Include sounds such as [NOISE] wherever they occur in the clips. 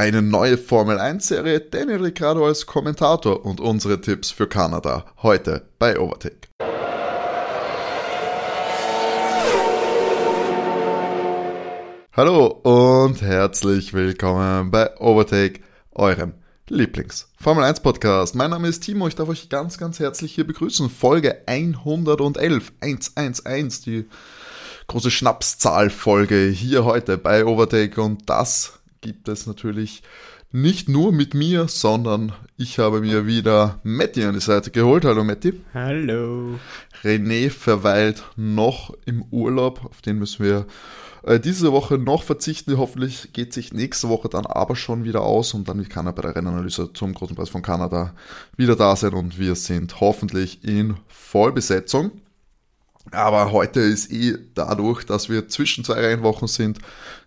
eine neue Formel 1-Serie, Daniel Ricciardo als Kommentator und unsere Tipps für Kanada heute bei Overtake. Hallo und herzlich willkommen bei Overtake, eurem Lieblings-Formel 1 Podcast. Mein Name ist Timo, ich darf euch ganz, ganz herzlich hier begrüßen. Folge 111, 111, die große Schnapszahl-Folge hier heute bei Overtake und das gibt es natürlich nicht nur mit mir, sondern ich habe mir wieder Matti an die Seite geholt. Hallo Matti. Hallo. René verweilt noch im Urlaub, auf den müssen wir äh, diese Woche noch verzichten. Hoffentlich geht sich nächste Woche dann aber schon wieder aus und dann kann er bei der Rennanalyse zum Großen Preis von Kanada wieder da sein und wir sind hoffentlich in Vollbesetzung. Aber heute ist eh dadurch, dass wir zwischen zwei Rennwochen sind,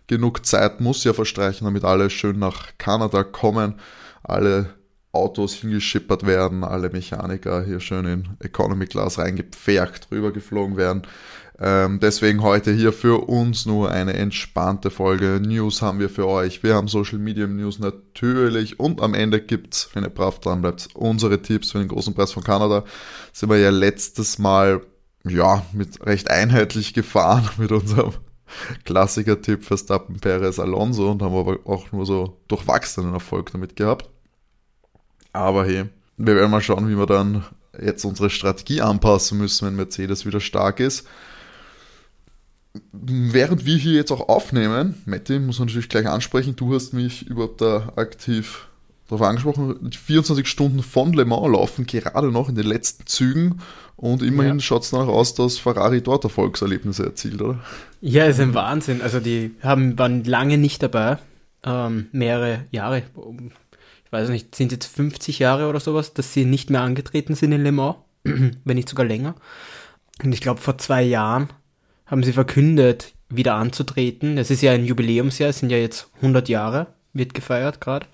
genug Zeit muss ja verstreichen, damit alle schön nach Kanada kommen, alle Autos hingeschippert werden, alle Mechaniker hier schön in Economy Class reingepfercht, rübergeflogen werden. Ähm, deswegen heute hier für uns nur eine entspannte Folge. News haben wir für euch. Wir haben Social Media News natürlich und am Ende gibt's, wenn ihr brav dran bleibt, unsere Tipps für den großen Preis von Kanada. Sind wir ja letztes Mal ja mit recht einheitlich gefahren [LAUGHS] mit unserem Klassiker-Tipp Verstappen, Perez, Alonso und haben aber auch nur so durchwachsenen Erfolg damit gehabt. Aber hey, wir werden mal schauen, wie wir dann jetzt unsere Strategie anpassen müssen, wenn Mercedes wieder stark ist. Während wir hier jetzt auch aufnehmen, Matti, muss man natürlich gleich ansprechen, du hast mich überhaupt da aktiv darauf angesprochen, 24 Stunden von Le Mans laufen, gerade noch in den letzten Zügen und immerhin ja. schaut es danach aus, dass Ferrari dort Erfolgserlebnisse erzielt, oder? Ja, ist ein Wahnsinn. Also die haben, waren lange nicht dabei, ähm, mehrere Jahre, ich weiß nicht, sind jetzt 50 Jahre oder sowas, dass sie nicht mehr angetreten sind in Le Mans, [CLEARS THROAT] wenn nicht sogar länger. Und ich glaube, vor zwei Jahren haben sie verkündet, wieder anzutreten. Es ist ja ein Jubiläumsjahr, es sind ja jetzt 100 Jahre, wird gefeiert gerade.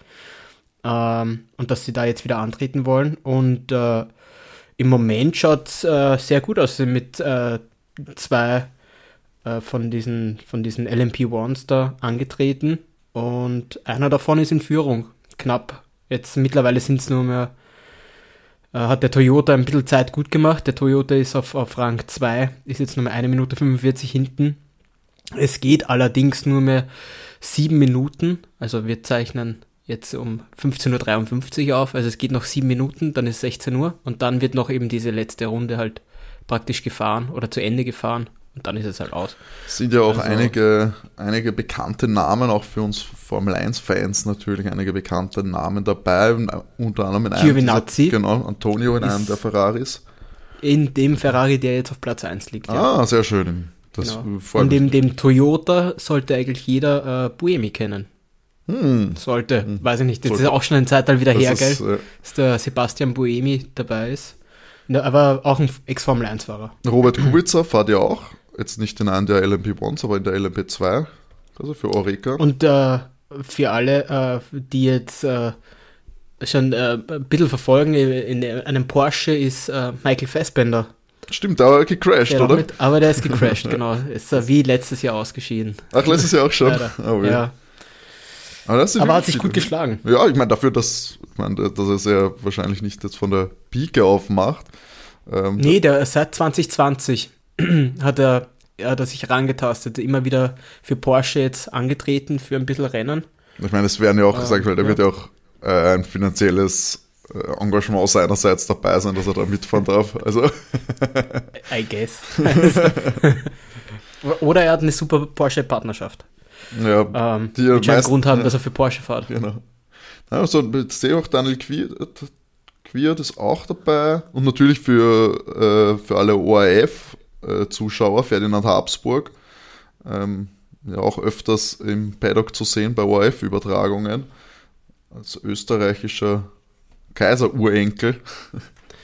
Ähm, und dass sie da jetzt wieder antreten wollen. Und äh, im Moment schaut es äh, sehr gut aus mit äh, zwei äh, von diesen, von diesen LMP1s da angetreten. Und einer davon ist in Führung. Knapp. Jetzt mittlerweile sind es nur mehr äh, hat der Toyota ein bisschen Zeit gut gemacht. Der Toyota ist auf, auf Rang 2, ist jetzt nur mehr 1 Minute 45 hinten. Es geht allerdings nur mehr 7 Minuten. Also wir zeichnen jetzt um 15.53 Uhr auf. Also es geht noch 7 Minuten, dann ist 16 Uhr und dann wird noch eben diese letzte Runde halt praktisch gefahren oder zu Ende gefahren und dann ist es halt aus. Es sind ja auch also, einige, einige bekannte Namen, auch für uns Formel 1-Fans natürlich, einige bekannte Namen dabei, unter anderem in einem. Dieser, genau, Antonio in einem der Ferraris. In dem Ferrari, der jetzt auf Platz 1 liegt. Ja. Ah, sehr schön. Das genau. Von dem, dem Toyota sollte eigentlich jeder äh, Buemi kennen. Hm. Sollte, hm. weiß ich nicht. Das Sollte. ist auch schon ein Zeitalter wieder das her, ist, gell? Äh, dass der Sebastian Buemi dabei ist. Aber auch ein Ex-Formel-1-Fahrer. Robert Kubica fährt ja auch Jetzt nicht in einem der LMP1, aber in der LMP2, also für Oreca. Und äh, für alle, äh, die jetzt äh, schon äh, ein bisschen verfolgen, in, in einem Porsche ist äh, Michael Fassbender. Stimmt, aber gecrashed, oder? Mit, aber der ist gecrashed, [LAUGHS] genau. Ist wie letztes Jahr ausgeschieden. Ach, letztes Jahr auch schon? oh, ja. Aber, aber hat sich gut geschlagen. Ja, ich meine, dafür, dass, ich mein, dass er es ja wahrscheinlich nicht jetzt von der Pike auf macht. Ähm, nee, der seit 2020 hat [CLEARS THROAT] er, hat er sich herangetastet, immer wieder für Porsche jetzt angetreten für ein bisschen Rennen. Ich meine, es werden ja auch äh, gesagt, weil da ja. wird ja auch äh, ein finanzielles äh, Engagement seinerseits dabei sein, dass er da mitfahren darf. Also. I guess. [LAUGHS] [LAUGHS] Oder er hat eine super Porsche-Partnerschaft. Ja, ähm, die ja einen Grund haben, dass er [LAUGHS] für Porsche fährt. Genau. Also, jetzt sehe ich auch Daniel Quiert, Quiert ist auch dabei und natürlich für, äh, für alle ORF äh, Ferdinand Habsburg. Ähm, ja, auch öfters im Paddock zu sehen bei ORF-Übertragungen. Als österreichischer Kaiserurenkel.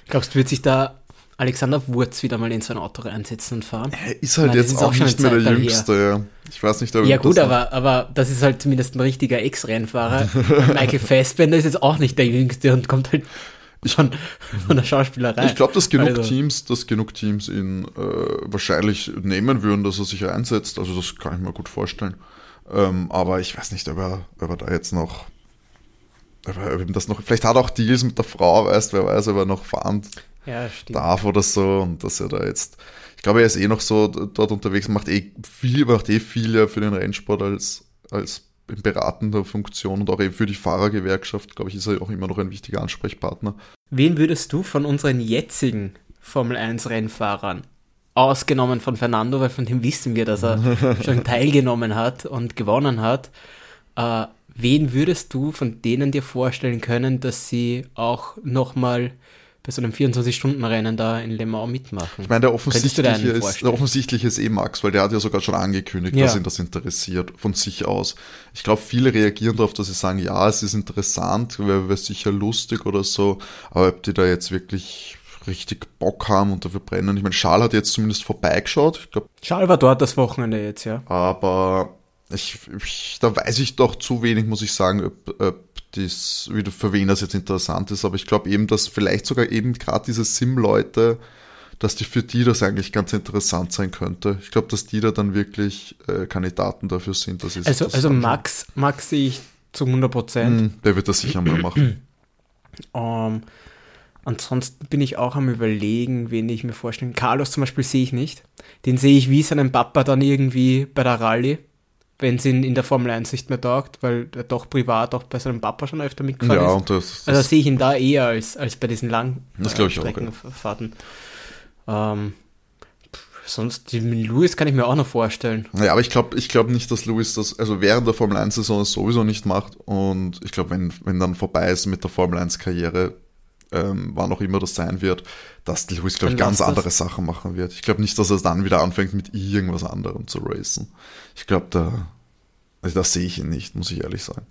Glaubst du, wird sich da Alexander Wurz wieder mal in sein Auto reinsetzen und fahren? Er ist halt Nein, jetzt auch, auch nicht mehr der Jüngste. Ja. Ich weiß nicht, ob Ja gut, aber, aber das ist halt zumindest ein richtiger Ex-Rennfahrer. Michael [LAUGHS] Fassbender ist jetzt auch nicht der Jüngste und kommt halt von, von der Schauspielerei. Ich glaube, dass genug also. Teams, dass genug Teams ihn äh, wahrscheinlich nehmen würden, dass er sich einsetzt. Also das kann ich mir gut vorstellen. Ähm, aber ich weiß nicht, ob er, ob er da jetzt noch aber das noch, vielleicht hat er auch Deals mit der Frau, weißt wer weiß, ob er noch fahren Ja, stimmt. darf oder so und dass er da jetzt, ich glaube, er ist eh noch so dort unterwegs, macht eh viel, macht eh viel ja für den Rennsport als, als in beratender Funktion und auch eben für die Fahrergewerkschaft, glaube ich, ist er auch immer noch ein wichtiger Ansprechpartner. Wen würdest du von unseren jetzigen Formel 1 Rennfahrern, ausgenommen von Fernando, weil von dem wissen wir, dass er [LAUGHS] schon teilgenommen hat und gewonnen hat, äh, wen würdest du von denen dir vorstellen können, dass sie auch nochmal bei so einem 24-Stunden-Rennen da in Le Mans mitmachen? Ich meine, der offensichtliche, ist, der offensichtliche ist eh Max, weil der hat ja sogar schon angekündigt, Ja. dass ihn das interessiert, von sich aus. Ich glaube, viele reagieren darauf, dass sie sagen, ja, es ist interessant, wäre wär sicher lustig oder so, aber ob die da jetzt wirklich richtig Bock haben und dafür brennen. Ich meine, Charles hat jetzt zumindest vorbeigeschaut, ich glaube, Charles war dort das Wochenende jetzt, ja. aber ich, ich, da weiß ich doch zu wenig, muss ich sagen, ob, ob das, für wen das jetzt interessant ist. Aber ich glaube eben, dass vielleicht sogar eben gerade diese Sim-Leute, dass die für die das eigentlich ganz interessant sein könnte. Ich glaube, dass die da dann wirklich äh, Kandidaten dafür sind. Dass Also, das also. Max, Max sehe ich zu 100 Prozent. Hm, der wird das sicher mal machen. [CLEARS THROAT] Ähm, ansonsten bin ich auch am überlegen, wen ich mir vorstellen. Carlos zum Beispiel sehe ich nicht. Den sehe ich wie seinen Papa dann irgendwie bei der Rallye, wenn es ihn in der Formel 1 nicht mehr taugt, weil er doch privat auch bei seinem Papa schon öfter mitgefahren ja, ist. und das, das Also sehe ich ihn da eher als, als bei diesen langen ich auch, ja. Streckenfahrten. Ähm, sonst, den Lewis kann ich mir auch noch vorstellen. Ja, aber ich glaube ich glaub nicht, dass Lewis das, also während der Formel 1-Saison das sowieso nicht macht. Und ich glaube, wenn, wenn dann vorbei ist mit der Formel 1-Karriere, ähm, wann auch immer das sein wird, dass Lewis, glaube ich, ganz das. andere Sachen machen wird. Ich glaube nicht, dass er dann wieder anfängt, mit irgendwas anderem zu racen. Ich glaube, da, also das sehe ich ihn nicht, muss ich ehrlich sagen.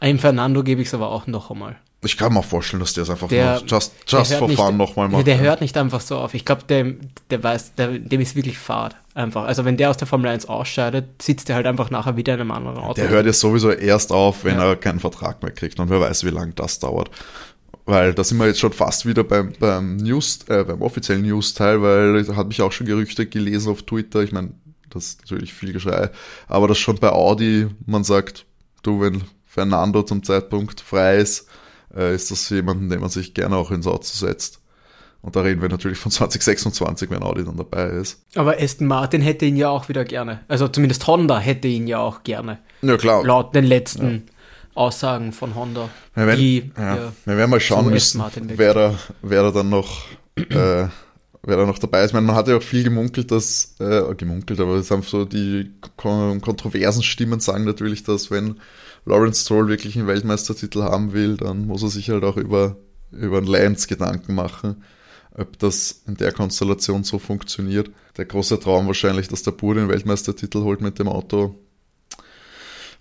Einem Fernando gebe ich es aber auch noch einmal. Ich kann mir auch vorstellen, dass der es einfach Der- nur just, Der just for nicht- fun nochmal macht. der hört nicht einfach so auf. Ich glaube, der, der weiß, der, dem ist wirklich Fahrt. Einfach. Also wenn der aus der Formel 1 ausscheidet, sitzt er halt einfach nachher wieder in einem anderen Auto. Der hört ja sowieso erst auf, wenn Ja. er keinen Vertrag mehr kriegt und wer weiß, wie lange das dauert. Weil da sind wir jetzt schon fast wieder beim, beim News, äh, beim offiziellen News-Teil, weil da hat mich auch schon Gerüchte gelesen auf Twitter. Ich meine, das ist natürlich viel Geschrei, aber das schon bei Audi, man sagt, du, wenn Fernando zum Zeitpunkt frei ist, äh, ist das jemanden, den man sich gerne auch ins Auto setzt. Und da reden wir natürlich von [LAUGHS] 2026, wenn Audi dann dabei ist. Aber Aston Martin hätte ihn ja auch wieder gerne. Also zumindest Honda hätte ihn ja auch gerne. Ja klar, Laut den letzten Aussagen von Honda. Wir werden, die, ja, wir werden mal schauen müssen, wer da, wer da dann noch, äh, wer da noch dabei ist. Ich meine, man hat ja auch viel gemunkelt, dass, äh, gemunkelt, aber es haben so die kon kontroversen Stimmen sagen natürlich, dass wenn Lawrence Stroll wirklich einen Weltmeistertitel haben will, dann muss er sich halt auch über, über einen Lance Gedanken machen, ob das in der Konstellation so funktioniert. Der große Traum wahrscheinlich, dass der Bur den Weltmeistertitel holt mit dem Auto.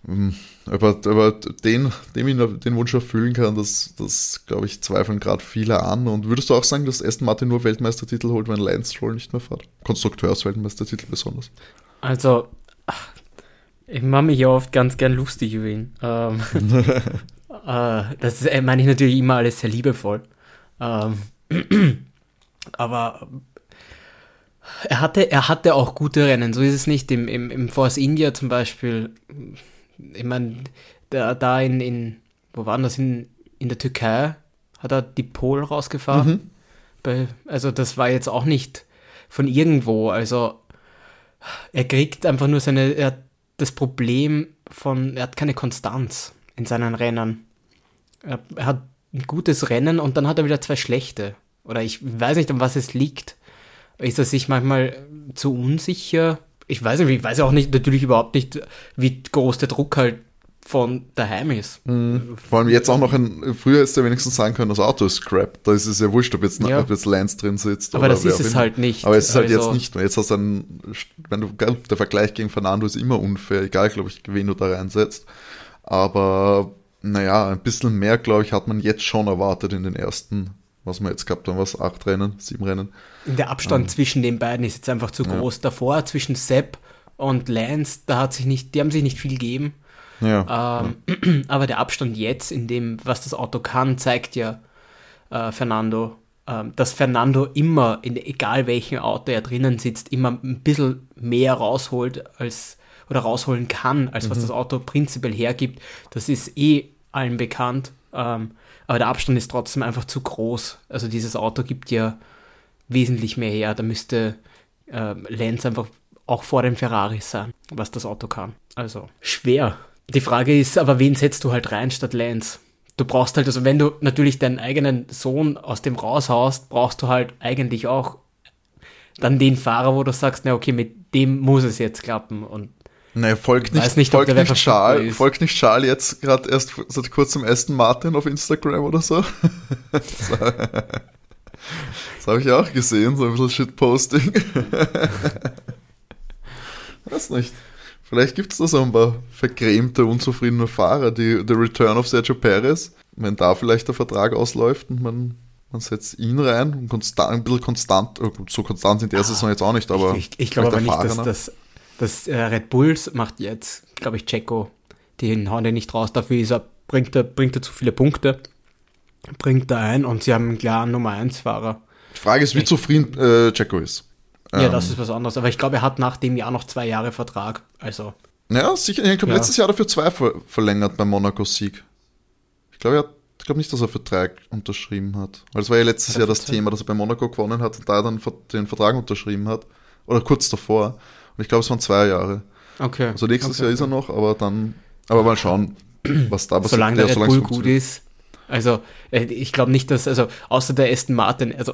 Hm, Ob er, ob er den, dem den Wunsch erfüllen kann, das, das glaube ich, zweifeln gerade viele an. Und würdest du auch sagen, dass Aston Martin nur Weltmeistertitel holt, wenn Lance Stroll nicht mehr fährt? Konstrukteursweltmeistertitel besonders. Also, ich mache mich ja oft ganz gern lustig über ihn. Ähm, [LAUGHS] äh, das äh, meine ich natürlich immer alles sehr liebevoll. Ähm, [CLEARS THROAT] aber er hatte, er hatte auch gute Rennen, so ist es nicht. Im, im, im Force India zum Beispiel, ich meine, da, da in, in, wo waren das, in, in der Türkei, hat er die Pole rausgefahren. Bei, also das war jetzt auch nicht von irgendwo, also er kriegt einfach nur seine, er hat das Problem von, er hat keine Konstanz in seinen Rennen. Er, er hat ein gutes Rennen und dann hat er wieder zwei schlechte. Oder ich weiß nicht, an was es liegt. Ist er sich manchmal zu unsicher? Ich weiß nicht, ich weiß auch nicht, natürlich überhaupt nicht, wie groß der Druck halt von daheim ist. Vor allem jetzt auch noch ein, früher hättest du wenigstens sagen können, das Auto ist crap. Da ist es ja wurscht, ob jetzt, Ja. ob jetzt Lance drin sitzt. Aber das ist es halt nicht. Aber es ist halt Also- jetzt nicht mehr. Jetzt hast du einen, wenn du, der Vergleich gegen Fernando ist immer unfair, egal, glaube ich, wen du da reinsetzt. Aber, naja, ein bisschen mehr, glaube ich, hat man jetzt schon erwartet in den ersten, was wir jetzt gehabt haben, was, acht Rennen, sieben Rennen. Der Abstand zwischen den beiden ist jetzt einfach zu groß. Davor zwischen Sepp und Lance, da hat sich nicht, die haben sich nicht viel gegeben. Ja. Ähm, [CLEARS THROAT] aber der Abstand jetzt, in dem, was das Auto kann, zeigt ja äh, Fernando, ähm, dass Fernando immer, in egal welchem Auto er drinnen sitzt, immer ein bisschen mehr rausholt als oder rausholen kann, als was das Auto prinzipiell hergibt. Das ist eh allen bekannt. Ähm, aber der Abstand ist trotzdem einfach zu groß. Also dieses Auto gibt ja wesentlich mehr her. Da müsste äh, Lenz einfach auch vor dem Ferrari sein, was das Auto kann. Also schwer. Die Frage ist aber, wen setzt du halt rein statt Lenz? Du brauchst halt, also wenn du natürlich deinen eigenen Sohn aus dem raushaust, brauchst du halt eigentlich auch dann den Fahrer, wo du sagst, na okay, mit dem muss es jetzt klappen und Nee, folgt nicht, nicht folgt, nicht Charles, folgt nicht Charles jetzt gerade erst seit kurzem Aston Martin auf Instagram oder so? [LAUGHS] das habe ich auch gesehen, so ein bisschen Shitposting. [LAUGHS] Weiß nicht. Vielleicht gibt es da so ein paar vergrämte, unzufriedene Fahrer, die The Return of Sergio Perez, wenn da vielleicht der Vertrag ausläuft und man, man setzt ihn rein und konstant, ein bisschen konstant, äh, so konstant sind der ah, Saison jetzt auch nicht, aber ich, ich, ich glaube aber nicht, dass das das äh, Red Bulls macht jetzt, glaube ich, Checo. Den hauen den nicht raus. Dafür ist er, bringt, er, bringt er zu viele Punkte. Bringt er ein und sie haben einen klaren Nummer 1 Fahrer. Die Frage ist, wie zufrieden äh, Checo ist. Ja, ähm, das ist was anderes. Aber ich glaube, er hat nach dem Jahr noch zwei Jahre Vertrag. Also. Ja, sicher. Ich glaube, ja. letztes Jahr dafür zwei ver verlängert beim Monaco-Sieg. Ich glaube, er ich glaube nicht, dass er Vertrag unterschrieben hat. Weil es war ja letztes Jahr das Thema, dass er bei Monaco gewonnen hat und da dann den Vertrag unterschrieben hat. Oder kurz davor. Und ich glaube, es waren zwei Jahre. Okay. Also nächstes okay, Jahr ist er noch, aber dann, aber mal schauen, was da passiert. Solange der Red Bull gut ist. Also, äh, ich glaube nicht, dass, also, außer der Aston Martin, also,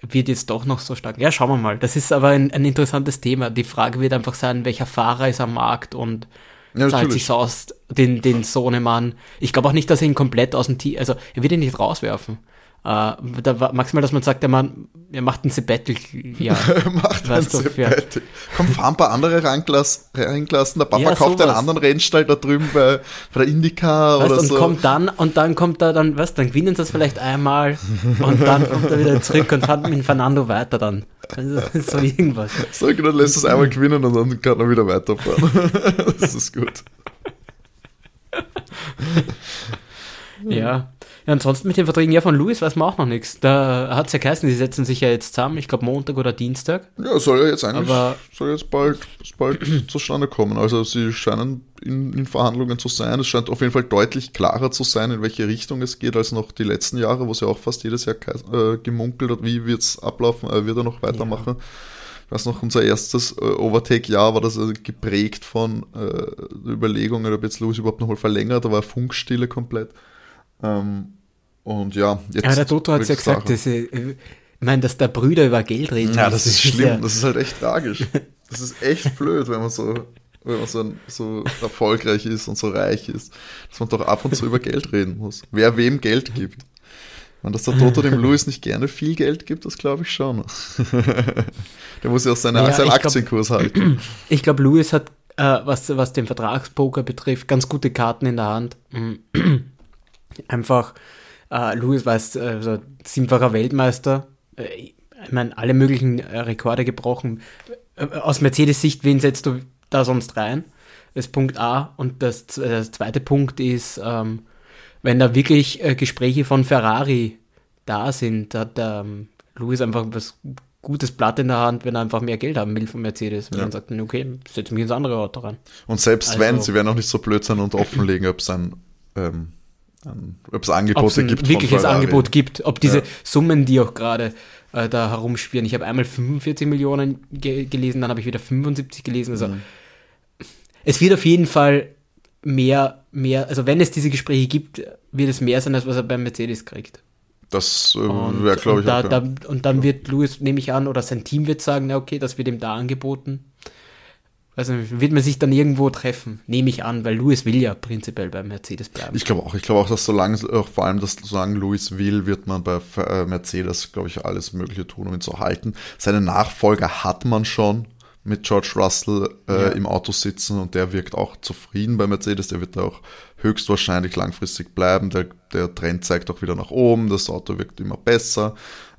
wird jetzt doch noch so stark. Ja, schauen wir mal. Das ist aber ein, ein interessantes Thema. Die Frage wird einfach sein, welcher Fahrer ist am Markt und ja, zahlt sich aus, den, den Sohnemann. Ich glaube auch nicht, dass er ihn komplett aus dem Team, also, er wird ihn nicht rauswerfen. Uh, da war maximal, dass man sagt, der Mann, er macht ein Sabbatical. Ja, macht ein Sabbatical. Komm, fahren ein paar andere reingelassen. Der Papa ja, kauft einen anderen Rennstall da drüben bei, bei der Indica weißt, oder und so. Kommt dann, und dann kommt er dann, was, dann gewinnen sie es vielleicht einmal und dann kommt er wieder zurück und fährt mit Fernando weiter dann. Also, so irgendwas. So, genau, lässt es einmal gewinnen und dann kann er wieder weiterfahren. [LAUGHS] das ist gut. ja. Ja, ansonsten mit den Verträgen ja von Louis weiß man auch noch nichts. Da hat es ja geheißen, die setzen sich ja jetzt zusammen, ich glaube Montag oder Dienstag. Ja, soll ja jetzt eigentlich Aber soll jetzt bald, bald [CLEARS THROAT] zustande kommen. Also sie scheinen in, in, Verhandlungen zu sein. Es scheint auf jeden Fall deutlich klarer zu sein, in welche Richtung es geht, als noch die letzten Jahre, wo es ja auch fast jedes Jahr äh, gemunkelt hat, wie wird es ablaufen, äh, wird er noch weitermachen. Ja. Ich weiß noch, unser erstes äh, Overtake-Jahr war das äh, geprägt von äh, Überlegungen, ob jetzt Louis überhaupt nochmal verlängert, da war Funkstille komplett. Ähm, und ja, jetzt. Ja, der Toto hat es ja gesagt, dass, äh, ich meine, dass der Brüder über Geld reden. Ja, das ist schlimm. Ja. Das ist halt echt tragisch. Das ist echt [LAUGHS] blöd, wenn man so, wenn man so, so erfolgreich ist und so reich ist, dass man doch ab und zu über Geld reden muss. Wer wem Geld gibt. Und dass der Toto dem [LAUGHS] Louis nicht gerne viel Geld gibt, das glaube ich schon. [LAUGHS] der muss ja auch seine, ja, seinen Aktienkurs [CLEARS THROAT] glaub, halten. Ich glaube, Louis hat, äh, was, was den Vertragspoker betrifft, ganz gute Karten in der Hand. [CLEARS THROAT] Einfach Uh, Lewis war also siebenfacher Weltmeister. Äh, ich meine, alle möglichen äh, Rekorde gebrochen. Äh, aus Mercedes-Sicht, wen setzt du da sonst rein? Das ist Punkt A. Und das, das zweite Punkt ist, ähm, wenn da wirklich äh, Gespräche von Ferrari da sind, hat ähm, Lewis einfach was gutes Blatt in der Hand, wenn er einfach mehr Geld haben will von Mercedes. Wenn ja. man sagt, okay, setz mich ins andere Auto rein. Und selbst also, wenn, sie werden auch nicht so blöd sein und offenlegen, ob es ein ähm, ob es Angebote ein gibt. Wirkliches Angebot gibt, ob diese ja. Summen, die auch gerade äh, da herumschwirren. Ich habe einmal 45 Millionen ge gelesen, dann habe ich wieder 75 gelesen. Also mhm. es wird auf jeden Fall mehr, mehr, also wenn es diese Gespräche gibt, wird es mehr sein, als was er beim Mercedes kriegt. Das äh, wäre, glaube ich, da, auch, ja. da, Und dann wird Louis, nehme ich an, oder sein Team wird sagen, na okay, das wird ihm da angeboten. Also wird man sich dann irgendwo treffen, nehme ich an, weil Louis will ja prinzipiell beim Mercedes bleiben. Ich glaube auch, ich glaube auch, dass solange, auch vor allem, dass solange Louis will, wird man bei äh, Mercedes, glaube ich, alles Mögliche tun, um ihn zu halten. Seine Nachfolger hat man schon mit George Russell äh, ja. im Auto sitzen und der wirkt auch zufrieden bei Mercedes. Der wird da auch höchstwahrscheinlich langfristig bleiben. Der, der Trend zeigt auch wieder nach oben. Das Auto wirkt immer besser.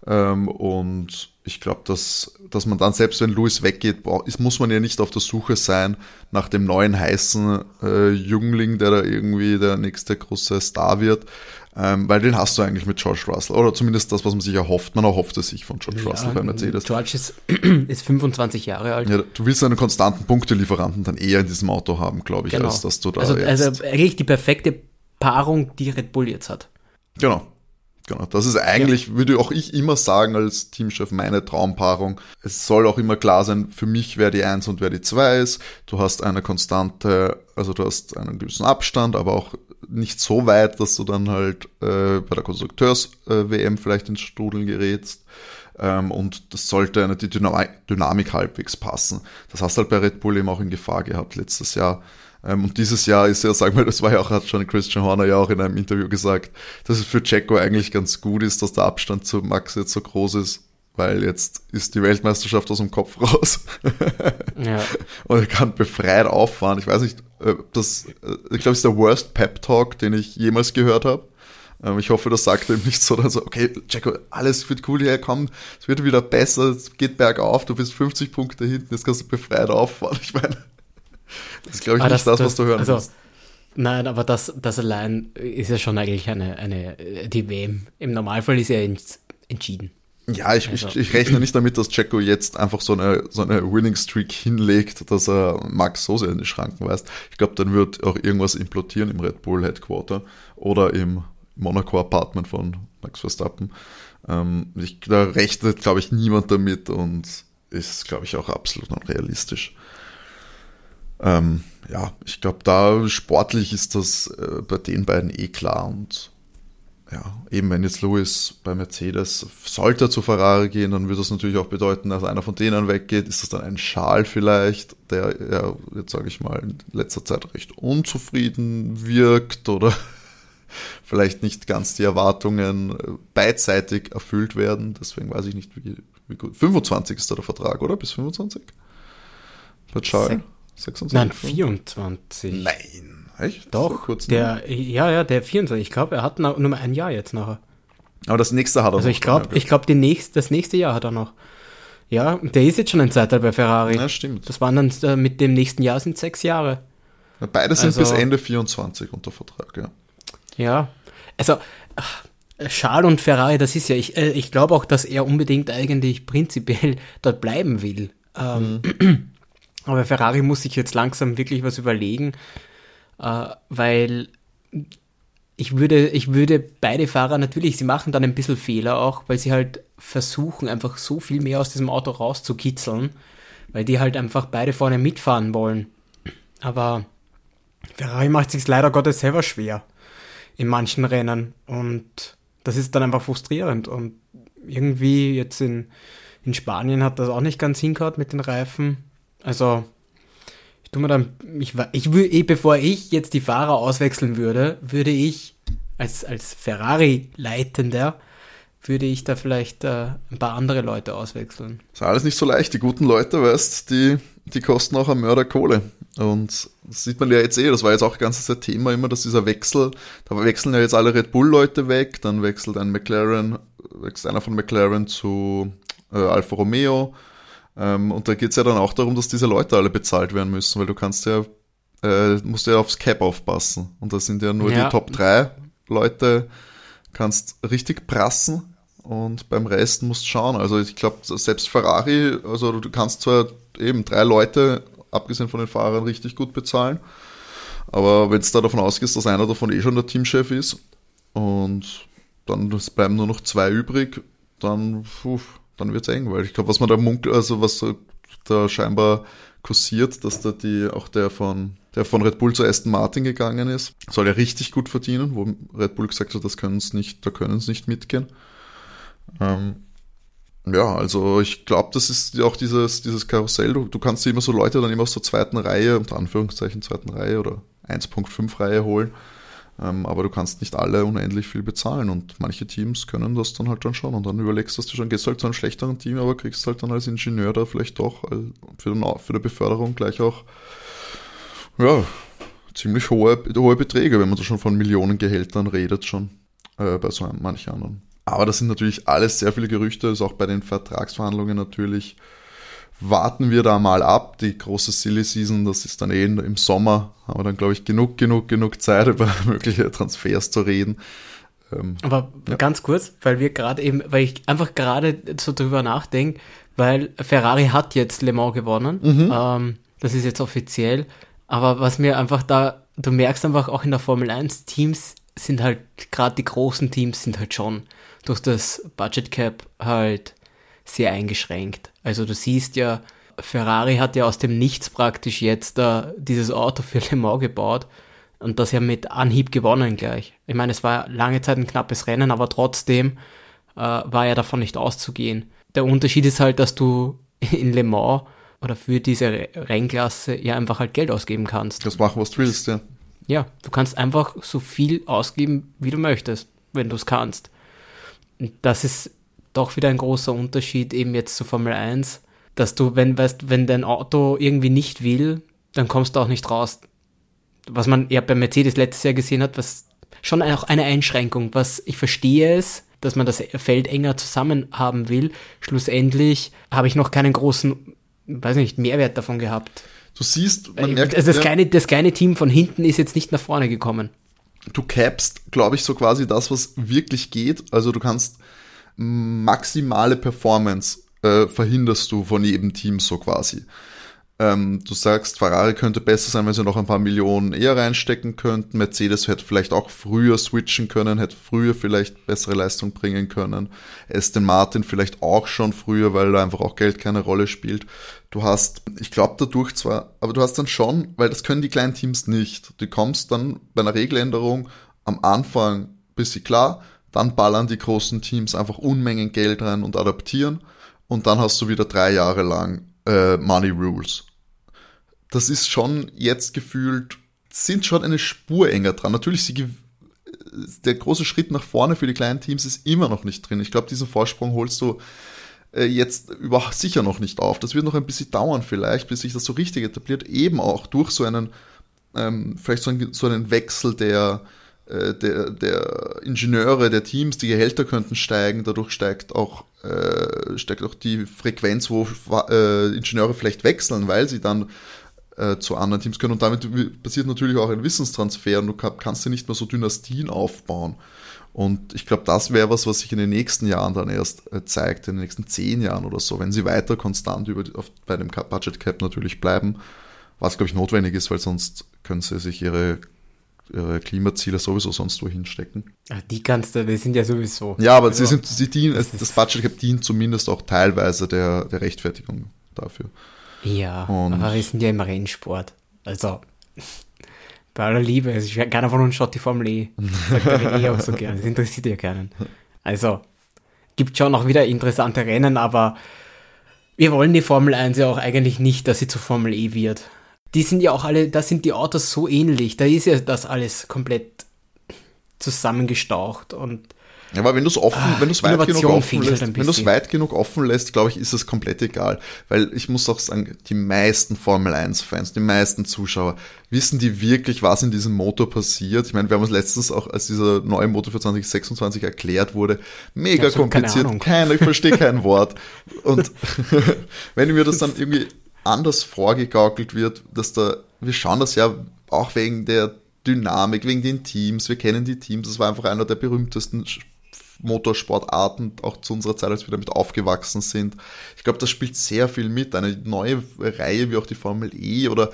Ähm, und ich glaube, dass, dass man dann, selbst wenn Louis weggeht, muss man ja nicht auf der Suche sein nach dem neuen heißen äh, Jüngling, der da irgendwie der nächste große Star wird. Ähm, weil den hast du eigentlich mit George Russell. Oder zumindest das, was man sich erhofft. Man erhofft es sich von George ja, Russell bei Mercedes. George ist, [CLEARS THROAT] ist 25 Jahre alt. Ja, du willst einen konstanten Punktelieferanten dann eher in diesem Auto haben, glaube ich, genau. als dass du da also, also eigentlich die perfekte Paarung, die Red Bull jetzt hat. Genau. Genau, das ist eigentlich, ja. würde auch ich immer sagen als Teamchef, meine Traumpaarung. Es soll auch immer klar sein, für mich wer die Eins und wer die Zwei ist. Du hast eine konstante, also du hast einen gewissen Abstand, aber auch nicht so weit, dass du dann halt äh, bei der Konstrukteurs-WM vielleicht ins Strudeln gerätst. Ähm, und das sollte eine, die Dynamik, Dynamik halbwegs passen. Das hast halt bei Red Bull eben auch in Gefahr gehabt letztes Jahr. Ähm, und dieses Jahr ist ja, sagen wir, das war ja auch, hat schon Christian Horner ja auch in einem Interview gesagt, dass es für Checo eigentlich ganz gut ist, dass der Abstand zu Max jetzt so groß ist, weil jetzt ist die Weltmeisterschaft aus dem Kopf [LAUGHS] raus. ja. Und er kann befreit auffahren. Ich weiß nicht, das, äh, ich glaube, es ist der Worst Pep Talk, den ich jemals gehört habe. Ähm, ich hoffe, das sagt er ihm nicht so, dann so, okay, Checo, alles wird cool hier, komm, es wird wieder besser, es geht bergauf, du bist 50 Punkte hinten, jetzt kannst du befreit auffahren. Ich meine, das ist, glaube ich, aber nicht das, das, was du hören also, willst. Nein, aber das, das allein ist ja schon eigentlich eine, eine die WM. Im Normalfall ist ja entschieden. Ja, ich, also. ich, ich, rechne nicht damit, dass Jacko jetzt einfach so eine, so eine Winning Streak hinlegt, dass er Max so sehr in die Schranken weist. Ich glaube, dann wird auch irgendwas implodieren im Red Bull Headquarter oder im Monaco Apartment von Max Verstappen. Ähm, ich, da rechnet, glaube ich, niemand damit und ist, glaube ich, auch absolut unrealistisch. Ähm, ja, ich glaube, da sportlich ist das äh, bei den beiden eh klar und ja, eben wenn jetzt Lewis bei Mercedes sollte zu Ferrari gehen, dann würde das natürlich auch bedeuten, dass einer von denen weggeht. Ist das dann ein Schal vielleicht, der ja, jetzt sage ich mal, in letzter Zeit recht unzufrieden wirkt oder [LAUGHS] vielleicht nicht ganz die Erwartungen äh, beidseitig erfüllt werden. Deswegen weiß ich nicht, wie, wie gut. 25 ist da der Vertrag, oder? Bis 25? Bei Charles? 26? Nein, 24. Nein, echt? Doch, kurz der, ja, ja, der 24. Ich glaube, er hat noch, nur ein Jahr jetzt nachher. Aber das nächste hat er also noch. Also ich glaube, ich glaube, nächst, das nächste Jahr hat er noch. Ja, der ist jetzt schon ein Zeitteil bei Ferrari. Ja, stimmt. Das waren dann äh, mit dem nächsten Jahr sind sechs Jahre. Ja, beide sind also, bis Ende 24 unter Vertrag, ja. Ja, also Charles und Ferrari, das ist ja, ich, äh, ich glaube auch, dass er unbedingt eigentlich prinzipiell [LAUGHS] dort bleiben will. Ähm, mhm. [CLEARS THROAT] Aber Ferrari muss sich jetzt langsam wirklich was überlegen, äh, weil ich würde, ich würde beide Fahrer natürlich, sie machen dann ein bisschen Fehler auch, weil sie halt versuchen, einfach so viel mehr aus diesem Auto rauszukitzeln, weil die halt einfach beide vorne mitfahren wollen. Aber Ferrari macht sich leider Gottes selber schwer in manchen Rennen. Und das ist dann einfach frustrierend. Und irgendwie jetzt in, in Spanien hat das auch nicht ganz hingehauen mit den Reifen. Also, ich tue mir dann, ich, ich, ich, bevor ich jetzt die Fahrer auswechseln würde, würde ich als, als Ferrari-Leitender würde ich da vielleicht äh, ein paar andere Leute auswechseln. Ist alles nicht so leicht. Die guten Leute, weißt die, die kosten auch am Mörder Kohle. Und das sieht man ja jetzt eh, das war jetzt auch ganz das Thema immer, dass dieser Wechsel, da wechseln ja jetzt alle Red Bull-Leute weg, dann wechselt ein McLaren, wechselt einer von McLaren zu äh, Alfa Romeo. Ähm, und da geht es ja dann auch darum, dass diese Leute alle bezahlt werden müssen, weil du kannst ja, äh, musst ja aufs Cap aufpassen. Und da sind ja nur ja. die Top 3 Leute, kannst richtig prassen und beim Rest musst schauen. Also ich glaube, selbst Ferrari, also du kannst zwar eben drei Leute, abgesehen von den Fahrern, richtig gut bezahlen, aber wenn es da davon ausgeht, dass einer davon eh schon der Teamchef ist und dann bleiben nur noch zwei übrig, dann, dann wird es eng, weil ich glaube, was man da munkelt, also was da scheinbar kursiert, dass da die, auch der von, der von Red Bull zu Aston Martin gegangen ist, soll ja richtig gut verdienen, wo Red Bull gesagt hat, das können nicht, da können sie nicht mitgehen. Ähm, ja, also ich glaube, das ist auch dieses, dieses Karussell. Du, du kannst immer so Leute dann immer aus der zweiten Reihe, unter Anführungszeichen zweiten Reihe oder 1.5 Reihe holen. Ähm, aber du kannst nicht alle unendlich viel bezahlen und manche Teams können das dann halt dann schon. Und dann überlegst du, dass du schon, gehst halt zu einem schlechteren Team, aber kriegst halt dann als Ingenieur da vielleicht doch für, den, für die Beförderung gleich auch, ja, ziemlich hohe, hohe Beträge, wenn man da schon von Millionengehältern redet schon äh, bei so manchen anderen. Aber das sind natürlich alles sehr viele Gerüchte, ist auch bei den Vertragsverhandlungen natürlich. Warten wir da mal ab. Die große Silly Season, das ist dann eh im Sommer. Haben wir dann, glaube ich, genug, genug, genug Zeit, [LAUGHS] über mögliche Transfers zu reden. Ähm, Aber ja. ganz kurz, weil wir gerade eben, weil ich einfach gerade so drüber nachdenke, weil Ferrari hat jetzt Le Mans gewonnen. Mhm. Ähm, das ist jetzt offiziell. Aber was mir einfach da, du merkst einfach auch in der Formel 1, Teams sind halt, gerade die großen Teams sind halt schon durch das Budget Cap halt sehr eingeschränkt. Also du siehst ja, Ferrari hat ja aus dem Nichts praktisch jetzt da dieses Auto für [LAUGHS] Le Mans gebaut und das ja mit Anhieb gewonnen gleich. Ich meine, es war lange Zeit ein knappes Rennen, aber trotzdem äh, war ja davon nicht auszugehen. Der Unterschied ist halt, dass du [LAUGHS] in Le Mans oder für diese Rennklasse ja einfach halt Geld ausgeben kannst. Das machen, was du willst, ja. Ja, du kannst einfach so viel ausgeben, wie du möchtest, wenn du es kannst. Das ist doch wieder ein großer Unterschied eben jetzt zu Formel 1, dass du, wenn, weißt, wenn dein Auto irgendwie nicht will, dann kommst du auch nicht raus. Was man ja bei Mercedes letztes Jahr gesehen hat, was schon auch eine Einschränkung, was ich verstehe es, dass man das Feld enger zusammen haben will. Schlussendlich habe ich noch keinen großen, weiß nicht, Mehrwert davon gehabt. Du siehst, man merkt, also das, kleine, das kleine Team von hinten ist jetzt nicht nach vorne gekommen. Du capst, glaube ich, so quasi das, was wirklich geht. Also du kannst maximale Performance äh, verhinderst du von jedem Team so quasi. Ähm, du sagst, Ferrari könnte besser sein, wenn sie noch ein paar Millionen eher reinstecken könnten. Mercedes hätte vielleicht auch früher switchen können, hätte früher vielleicht bessere Leistung bringen können. Aston Martin vielleicht auch schon früher, weil da einfach auch Geld keine Rolle spielt. Du hast, ich glaube dadurch zwar, aber du hast dann schon, weil das können die kleinen Teams nicht. Du kommst dann bei einer Regeländerung am Anfang du klar, dann ballern die großen Teams einfach Unmengen Geld rein und adaptieren und dann hast du wieder drei Jahre lang äh, Money Rules. Das ist schon jetzt gefühlt, sind schon eine Spur enger dran. Natürlich, sie, der große Schritt nach vorne für die kleinen Teams ist immer noch nicht drin. Ich glaube, diesen Vorsprung holst du äh, jetzt über, sicher noch nicht auf. Das wird noch ein bisschen dauern vielleicht, bis sich das so richtig etabliert, eben auch durch so einen, ähm, vielleicht so einen, so einen Wechsel der, äh, der, der Ingenieure, der Teams, die Gehälter könnten steigen, dadurch steigt auch, äh, steigt auch die Frequenz, wo äh, Ingenieure vielleicht wechseln, weil sie dann äh, zu anderen Teams können und damit passiert natürlich auch ein Wissenstransfer und du kannst dir nicht mehr so Dynastien aufbauen. Und ich glaube, das wäre was, was sich in den nächsten Jahren dann erst äh, zeigt, in den nächsten zehn Jahren oder so, wenn sie weiter konstant über, auf, bei dem Budget Cap natürlich bleiben, was, glaube ich, notwendig ist, weil sonst können sie sich ihre ihre Klimaziele sowieso sonst wo hinstecken. Ach, die kannst du, die sind ja sowieso. Ja, aber also, sie sind, sie dienen, das, das Budget dient zumindest auch teilweise der, der Rechtfertigung dafür. Ja, Und aber wir sind ja im Rennsport. Also, [LAUGHS] bei aller Liebe, also ich, keiner von uns schaut die Formel E. [LAUGHS] Sagt der auch so gerne, das interessiert ja keinen. Also, gibt schon auch wieder interessante Rennen, aber wir wollen die Formel 1 ja auch eigentlich nicht, dass sie zur Formel E wird die sind ja auch alle, da sind die Autos so ähnlich. Da ist ja das alles komplett zusammengestaucht und ja, aber wenn du es offen, ah, wenn du es weit genug offen lässt, wenn du es weit genug offen lässt, glaube ich, ist es komplett egal. Weil ich muss auch sagen, die meisten Formel 1 Fans, die meisten Zuschauer, wissen die wirklich, was in diesem Motor passiert? Ich meine, wir haben uns letztens auch, als dieser neue Motor für 2026 erklärt wurde, mega kompliziert. Keine Keiner, ich verstehe kein [LAUGHS] Wort. Und [LAUGHS] wenn mir das dann irgendwie anders vorgegaukelt wird, dass da, wir schauen das ja auch wegen der Dynamik, wegen den Teams, wir kennen die Teams, das war einfach einer der berühmtesten Motorsportarten, auch zu unserer Zeit, als wir damit aufgewachsen sind. Ich glaube, das spielt sehr viel mit. Eine neue Reihe wie auch die Formel E oder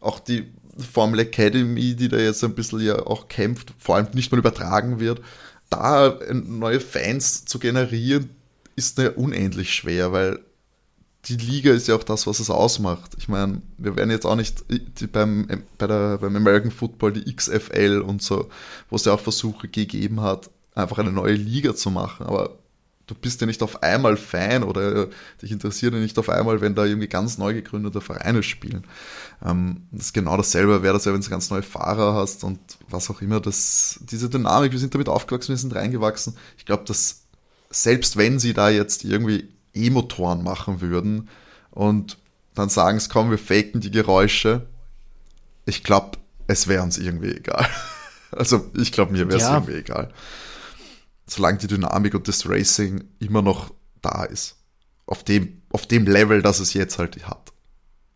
auch die Formel Academy, die da jetzt ein bisschen ja auch kämpft, vor allem nicht mal übertragen wird, da neue Fans zu generieren, ist ja unendlich schwer, weil die Liga ist ja auch das, was es ausmacht. Ich meine, wir werden jetzt auch nicht die, beim, bei der, beim American Football die XFL und so, wo es ja auch Versuche gegeben hat, einfach eine neue Liga zu machen. Aber du bist ja nicht auf einmal Fan oder dich interessiert ja nicht auf einmal, wenn da irgendwie ganz neu gegründete Vereine spielen. Ähm, das ist genau dasselbe, wäre das ja, wenn du ganz neue Fahrer hast und was auch immer. Das, diese Dynamik, wir sind damit aufgewachsen, wir sind reingewachsen. Ich glaube, dass selbst wenn sie da jetzt irgendwie E-Motoren machen würden und dann sagen sie, komm, wir faken die Geräusche. Ich glaube, es wäre uns irgendwie egal. [LAUGHS] Also ich glaube, mir wäre es ja. irgendwie egal. Solange die Dynamik und das Racing immer noch da ist. Auf dem, auf dem Level, das es jetzt halt hat.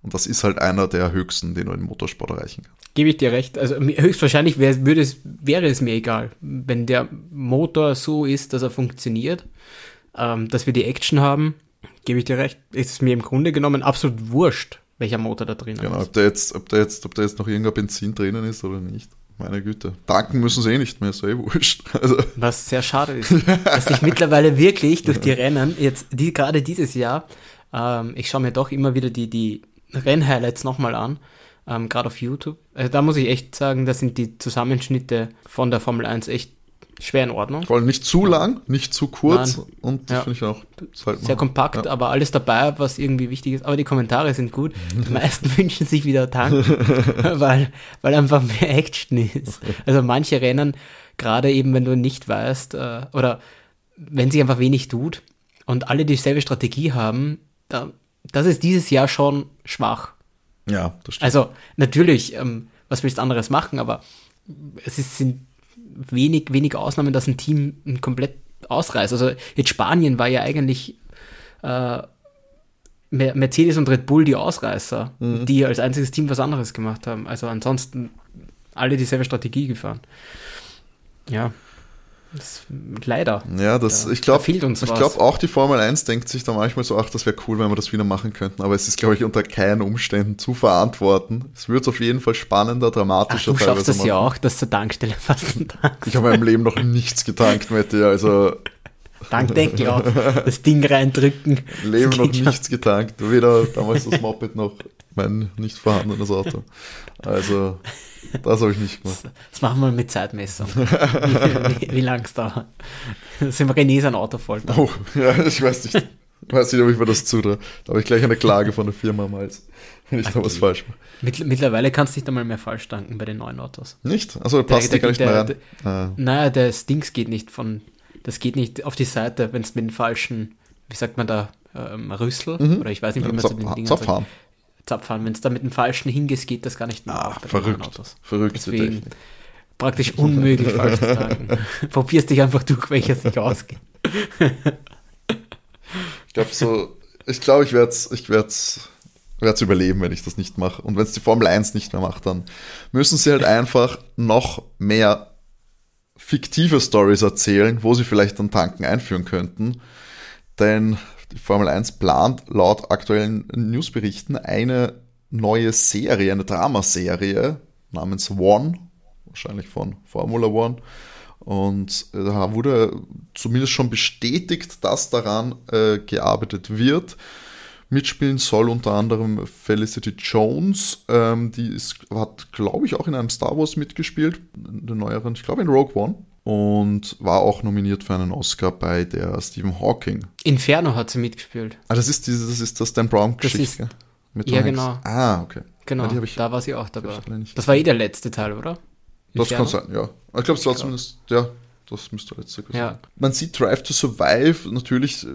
Und das ist halt einer der höchsten, den du im Motorsport erreichen kannst. Gebe ich dir recht. Also höchstwahrscheinlich wär, würde es, wäre es mir egal, wenn der Motor so ist, dass er funktioniert ähm, dass wir die Action haben, gebe ich dir recht, ist es mir im Grunde genommen absolut wurscht, welcher Motor da drin genau, ist. Ob da, jetzt, ob, da jetzt, ob da jetzt noch irgendein Benzin drinnen ist oder nicht. meine Güte. Danken müssen sie eh nicht mehr, ist eh wurscht. [LAUGHS] Also. Was sehr schade ist, [LAUGHS] dass ich mittlerweile wirklich durch die Rennen, jetzt die, gerade dieses Jahr, ähm, ich schaue mir doch immer wieder die, die Rennhighlights nochmal an, ähm, gerade auf YouTube. Also da muss ich echt sagen, da sind die Zusammenschnitte von der Formel 1 echt schwer in Ordnung. Vor allem nicht zu lang, nicht zu kurz Nein. und das Ja. finde ich auch halt Sehr kompakt, Ja. aber alles dabei, was irgendwie wichtig ist. Aber die Kommentare sind gut. Die [LAUGHS] meisten wünschen sich wieder Tank, [LAUGHS] weil, weil einfach mehr Action ist. Also manche Rennen, gerade eben, wenn du nicht weißt, äh, oder wenn sich einfach wenig tut und alle dieselbe Strategie haben, da, das ist dieses Jahr schon schwach. Ja, das stimmt. Also natürlich, ähm, was willst du anderes machen, aber es ist, sind wenig, wenig Ausnahmen, dass ein Team komplett ausreißt. Also jetzt Spanien war ja eigentlich äh, Mer- Mercedes und Red Bull die Ausreißer, die als einziges Team was anderes gemacht haben. Also ansonsten alle dieselbe Strategie gefahren. Ja, das, leider. Ja, das, Da- ich glaube, da fehlt uns ich was. glaube auch die Formel 1 denkt sich da manchmal so, ach, das wäre cool, wenn wir das wieder machen könnten. Aber es ist, glaube ich, unter keinen Umständen zu verantworten. Es wird auf jeden Fall spannender, Ach, dramatischer du schaffst das ja auch, dass zur Tankstelle fast ein Tank Ich habe in meinem Leben noch nichts getankt, Mette. Also Tankdeckel auf, das Ding reindrücken. Leben noch nichts getankt. Weder damals das Moped noch mein nicht vorhandenes Auto. Also das habe ich nicht gemacht. Das machen wir mit Zeitmessung. wie wie, wie lang es dauert. Da sind wir René sein Auto voll. Oh, ja, ich weiß nicht. Ich weiß nicht, ob ich mir das zutraue. Da habe ich gleich eine Klage von der Firma am Hals, wenn ich da was falsch mache. Mittl mittlerweile kannst du nicht einmal mehr falsch tanken bei den neuen Autos. Nicht? Also passt der- die gar nicht der- mehr rein. Ah. Naja, das Dings geht nicht von, das geht nicht auf die Seite, wenn es mit den falschen, wie sagt man da, ähm, Rüssel, oder ich weiß nicht, wie man zu den Dingen Zapfhahn. sagt. Zapfhahn. Wenn es da mit den falschen hingehst, geht das gar nicht mehr Ah, verrückt. Autos. Verrückte Deswegen praktisch unmöglich falsch zu [LAUGHS] tanken. Probierst dich einfach durch, welcher sich ausgeht. Ich glaube so, ich glaube, ich werde es ich werd's, werd's überleben, wenn ich das nicht mache. Und wenn es die Formel 1 nicht mehr macht, dann müssen sie halt einfach noch mehr fiktive Stories erzählen, wo sie vielleicht dann Tanken einführen könnten. Denn die Formel 1 plant laut aktuellen Newsberichten eine neue Serie, eine Dramaserie namens One, wahrscheinlich von Formula One. Und äh, da wurde zumindest schon bestätigt, dass daran äh, gearbeitet wird. Mitspielen soll unter anderem Felicity Jones, ähm, die ist, hat, glaube ich, auch in einem Star Wars mitgespielt, in den neueren, ich glaube in Rogue One. Und war auch nominiert für einen Oscar bei der Stephen Hawking. Inferno hat sie mitgespielt. Ah, das ist diese, das ist das Dan Brown Das Geschichte. ist- Mit ja, Hanks. genau. Ah, okay. Genau, Ja, hab ich, da war sie auch dabei. Das war eh der letzte Teil, oder? Das Inferno? kann sein, ja. Ich glaube, es war zumindest, ja, das müsste der letzte gewesen Ja. sein. Man sieht Drive to Survive, natürlich äh,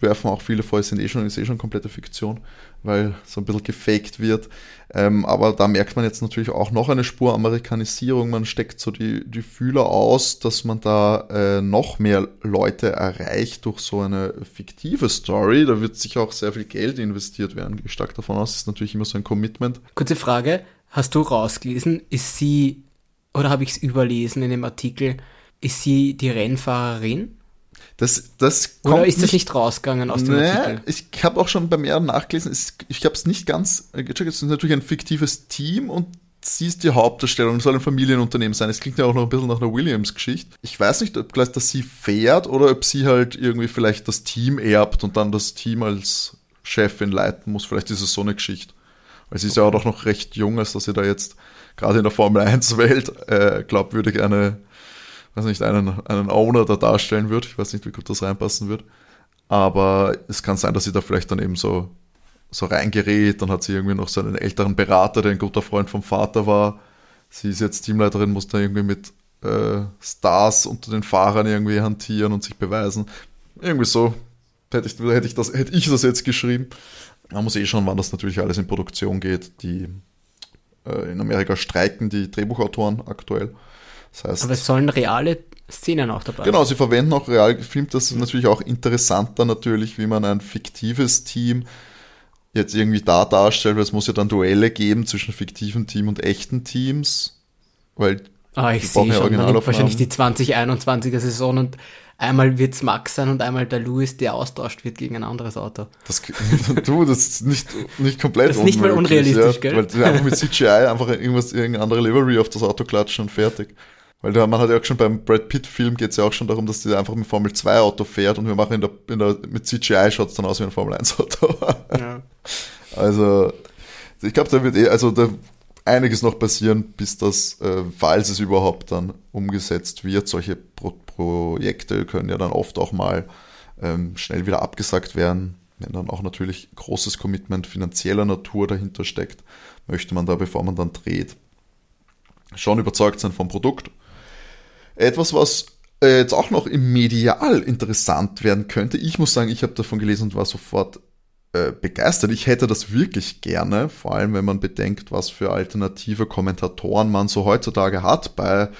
werfen auch viele vor, es sind eh schon, ist eh schon komplette Fiktion, weil so ein bisschen gefaked wird. Ähm, aber da merkt man jetzt natürlich auch noch eine Spur Amerikanisierung. Man steckt so die, die Fühler aus, dass man da äh, noch mehr Leute erreicht durch so eine fiktive Story. Da wird sicher auch sehr viel Geld investiert werden, ich stark davon aus. Das ist natürlich immer so ein Commitment. Kurze Frage, hast du rausgelesen, ist sie, oder habe ich es überlesen in dem Artikel, ist sie die Rennfahrerin? Das, das Oder ist das nicht rausgegangen aus dem Nee, Artikel? ich habe auch schon bei mehreren nachgelesen. Es, ich habe es nicht ganz äh, gecheckt. Es ist natürlich ein fiktives Team und sie ist die Hauptdarstellung. Es soll ein Familienunternehmen sein. Es klingt ja auch noch ein bisschen nach einer Williams-Geschichte. Ich weiß nicht, ob gleich, dass sie fährt oder ob sie halt irgendwie vielleicht das Team erbt und dann das Team als Chefin leiten muss. Vielleicht ist es so eine Geschichte. Weil sie ist ja auch noch recht jung, als dass sie da jetzt gerade in der Formel 1-Welt äh, glaubwürdig eine, weiß nicht, einen, einen Owner da darstellen wird. Ich weiß nicht, wie gut das reinpassen wird. Aber es kann sein, dass sie da vielleicht dann eben so, so reingerät. Dann hat sie irgendwie noch so einen älteren Berater, der ein guter Freund vom Vater war. Sie ist jetzt Teamleiterin, muss da irgendwie mit äh, Stars unter den Fahrern irgendwie hantieren und sich beweisen. Irgendwie so hätte ich, hätte ich, das, hätte ich das jetzt geschrieben. Man muss eh schauen, wann das natürlich alles in Produktion geht. Die äh, in Amerika streiken die Drehbuchautoren aktuell. Das heißt, Aber es sollen reale Szenen auch dabei Genau, sie verwenden auch real gefilmt. Das ist natürlich auch interessanter natürlich, wie man ein fiktives Team jetzt irgendwie da darstellt, weil es muss ja dann Duelle geben zwischen fiktiven Team und echten Teams, weil Ah, ich sehe schon, man nimmt wahrscheinlich die 2021er Saison und einmal wird es Max sein und einmal der Louis, der austauscht wird gegen ein anderes Auto. Das, [LAUGHS] du, das ist nicht, nicht komplett Das ist nicht mal unrealistisch, ja, gell? Weil einfach mit CGI einfach irgendwas, irgendeine andere Livery auf das Auto klatschen und fertig. Weil man hat ja auch schon beim Brad Pitt-Film geht es ja auch schon darum, dass der einfach mit Formel 2 Auto fährt und wir machen in der, in der, mit CGI schaut es dann aus wie ein Formel 1 Auto. [LAUGHS] Ja. Also, ich glaube, da wird eh, also da einiges noch passieren, bis das, äh, falls es überhaupt dann umgesetzt wird. Solche Pro Projekte können ja dann oft auch mal ähm, schnell wieder abgesagt werden, wenn dann auch natürlich großes Commitment finanzieller Natur dahinter steckt, möchte man da, bevor man dann dreht, schon überzeugt sein vom Produkt. Etwas, was äh, jetzt auch noch im Medial interessant werden könnte. Ich muss sagen, ich habe davon gelesen und war sofort äh, begeistert. Ich hätte das wirklich gerne, vor allem wenn man bedenkt, was für alternative Kommentatoren man so heutzutage hat bei